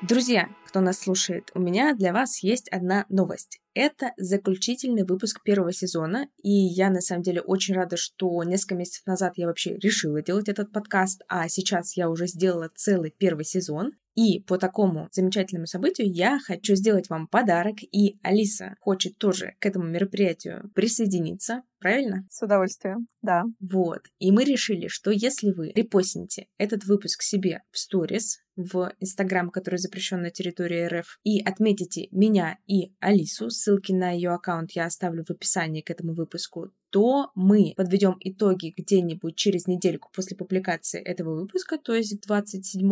Друзья, кто нас слушает, у меня для вас есть одна новость. Это заключительный выпуск первого сезона, и я на самом деле очень рада, что несколько месяцев назад я вообще решила делать этот подкаст, а сейчас я уже сделала целый первый сезон. И по такому замечательному событию я хочу сделать вам подарок, и Алиса хочет тоже к этому мероприятию присоединиться, правильно? С удовольствием, да. Вот. И мы решили, что если вы репостните этот выпуск себе в сторис, в Инстаграм, который запрещен на территории РФ, и отметите меня и Алису, ссылки на ее аккаунт я оставлю в описании к этому выпуску, то мы подведем итоги где-нибудь через недельку после публикации этого выпуска, то есть 27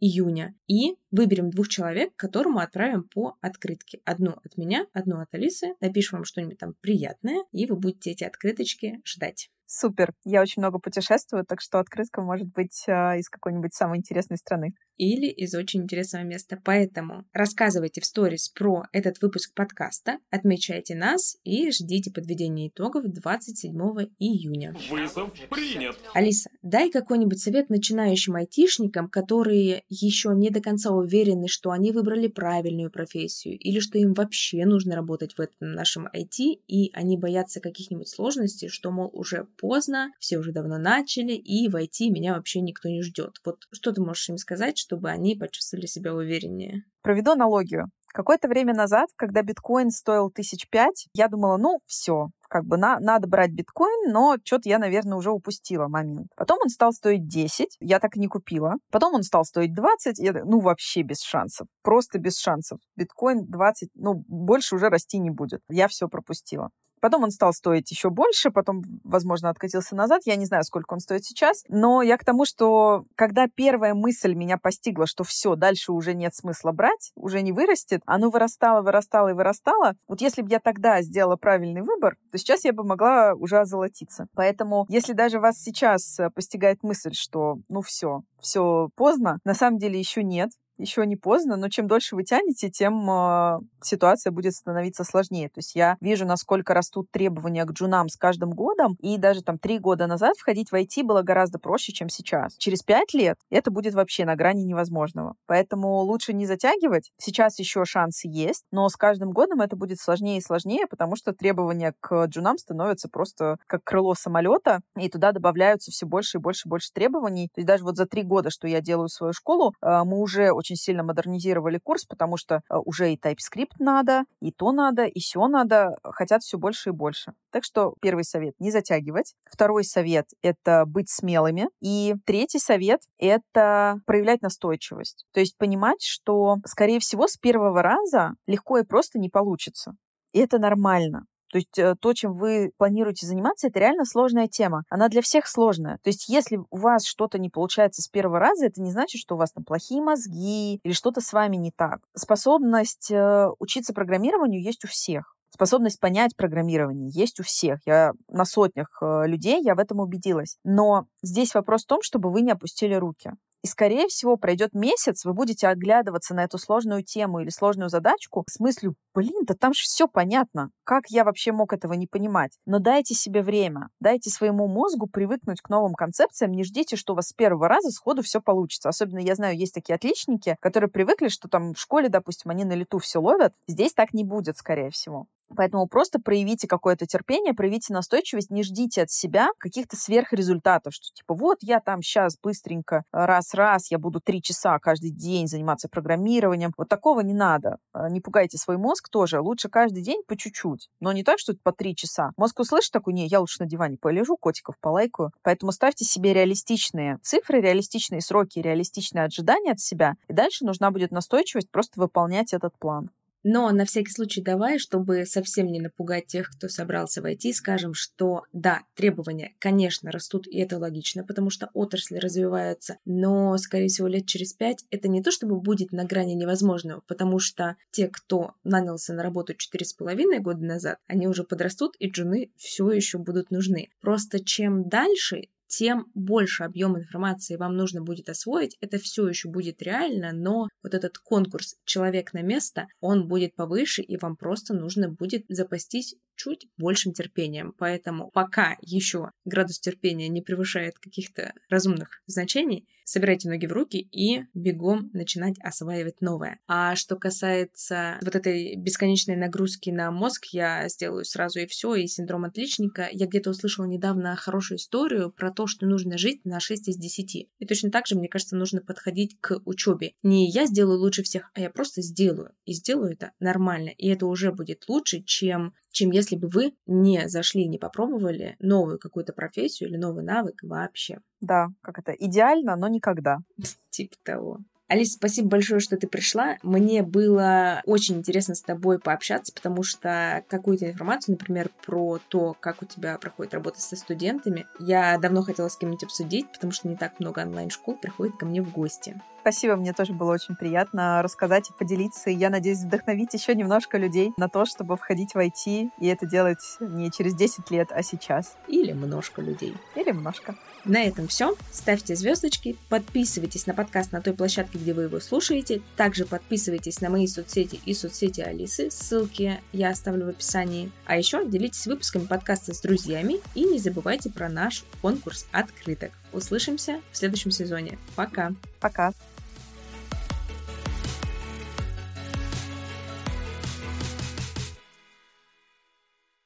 июня, и выберем двух человек, которому отправим по открытке. Одну от меня, одну от Алисы, напишем вам что-нибудь там приятное, и вы будете эти открыточки ждать. Супер. Я очень много путешествую, так что открытка может быть э, из какой-нибудь самой интересной страны. Или из очень интересного места. Поэтому рассказывайте в сторис про этот выпуск подкаста, отмечайте нас и ждите подведения итогов 27 июня. Вызов принят. Алиса, дай какой-нибудь совет начинающим айтишникам, которые еще не до конца уверены, что они выбрали правильную профессию или что им вообще нужно работать в этом нашем IT, и они боятся каких-нибудь сложностей, что, мол, уже поздно, все уже давно начали, и войти меня вообще никто не ждет. Вот что ты можешь им сказать, чтобы они почувствовали себя увереннее? Проведу аналогию. Какое-то время назад, когда биткоин стоил тысяч пять, я думала, ну, все, как бы на, надо брать биткоин, но что-то я, наверное, уже упустила момент. Потом он стал стоить 10, я так и не купила. Потом он стал стоить 20, я, ну, вообще без шансов, просто без шансов. Биткоин 20, ну, больше уже расти не будет. Я все пропустила. Потом он стал стоить еще больше, потом, возможно, откатился назад. Я не знаю, сколько он стоит сейчас. Но я к тому, что когда первая мысль меня постигла, что все, дальше уже нет смысла брать, уже не вырастет, оно вырастало, вырастало и вырастало. Вот если бы я тогда сделала правильный выбор, то сейчас я бы могла уже озолотиться. Поэтому, если даже вас сейчас э, постигает мысль, что ну все, все поздно, на самом деле еще нет еще не поздно, но чем дольше вы тянете, тем э, ситуация будет становиться сложнее. То есть я вижу, насколько растут требования к джунам с каждым годом, и даже там три года назад входить в IT было гораздо проще, чем сейчас. Через пять лет это будет вообще на грани невозможного. Поэтому лучше не затягивать. Сейчас еще шансы есть, но с каждым годом это будет сложнее и сложнее, потому что требования к джунам становятся просто как крыло самолета, и туда добавляются все больше и больше и больше требований. То есть даже вот за три года, что я делаю свою школу, э, мы уже очень сильно модернизировали курс, потому что э, уже и TypeScript надо, и то надо, и все надо, хотят все больше и больше. Так что первый совет — не затягивать. Второй совет — это быть смелыми. И третий совет — это проявлять настойчивость. То есть понимать, что, скорее всего, с первого раза легко и просто не получится. И это нормально. То есть э, то, чем вы планируете заниматься, это реально сложная тема. Она для всех сложная. То есть если у вас что-то не получается с первого раза, это не значит, что у вас там плохие мозги или что-то с вами не так. Способность э, учиться программированию есть у всех. Способность понять программирование есть у всех. Я на сотнях э, людей, я в этом убедилась. Но здесь вопрос в том, чтобы вы не опустили руки. И, скорее всего, пройдет месяц, вы будете оглядываться на эту сложную тему или сложную задачку с мыслью, блин, да там же все понятно. Как я вообще мог этого не понимать? Но дайте себе время, дайте своему мозгу привыкнуть к новым концепциям, не ждите, что у вас с первого раза сходу все получится. Особенно, я знаю, есть такие отличники, которые привыкли, что там в школе, допустим, они на лету все ловят. Здесь так не будет, скорее всего. Поэтому просто проявите какое-то терпение, проявите настойчивость, не ждите от себя каких-то сверхрезультатов, что типа вот я там сейчас быстренько раз-раз, я буду три часа каждый день заниматься программированием. Вот такого не надо. А, не пугайте свой мозг тоже. Лучше каждый день по чуть-чуть. Но не так, что по три часа. Мозг услышит такой, не, я лучше на диване полежу, котиков полайкаю. Поэтому ставьте себе реалистичные цифры, реалистичные сроки, реалистичные ожидания от себя. И дальше нужна будет настойчивость просто выполнять этот план. Но на всякий случай давай, чтобы совсем не напугать тех, кто собрался войти, скажем, что да, требования, конечно, растут, и это логично, потому что отрасли развиваются, но, скорее всего, лет через пять это не то, чтобы будет на грани невозможного, потому что те, кто нанялся на работу четыре с половиной года назад, они уже подрастут, и джуны все еще будут нужны. Просто чем дальше, тем больше объем информации вам нужно будет освоить. Это все еще будет реально, но вот этот конкурс «Человек на место», он будет повыше, и вам просто нужно будет запастись чуть большим терпением. Поэтому пока еще градус терпения не превышает каких-то разумных значений, собирайте ноги в руки и бегом начинать осваивать новое. А что касается вот этой бесконечной нагрузки на мозг, я сделаю сразу и все, и синдром отличника. Я где-то услышала недавно хорошую историю про то, что нужно жить на 6 из 10. И точно так же, мне кажется, нужно подходить к учебе. Не я сделаю лучше всех, а я просто сделаю. И сделаю это нормально. И это уже будет лучше, чем чем если бы вы не зашли, не попробовали новую какую-то профессию или новый навык вообще. Да, как это, идеально, но никогда. <laughs> Типа того. Алиса, спасибо большое, что ты пришла. Мне было очень интересно с тобой пообщаться, потому что какую-то информацию, например, про то, как у тебя проходит работа со студентами, я давно хотела с кем-нибудь обсудить, потому что не так много онлайн-школ приходит ко мне в гости. Спасибо, мне тоже было очень приятно рассказать и поделиться. И я надеюсь вдохновить еще немножко людей на то, чтобы входить в IT и это делать не через 10 лет, а сейчас. Или множко людей. Или множко. На этом все. Ставьте звездочки, подписывайтесь на подкаст на той площадке, где вы его слушаете. Также подписывайтесь на мои соцсети и соцсети Алисы. Ссылки я оставлю в описании. А еще делитесь выпусками подкаста с друзьями и не забывайте про наш конкурс открыток. Услышимся в следующем сезоне. Пока. Пока.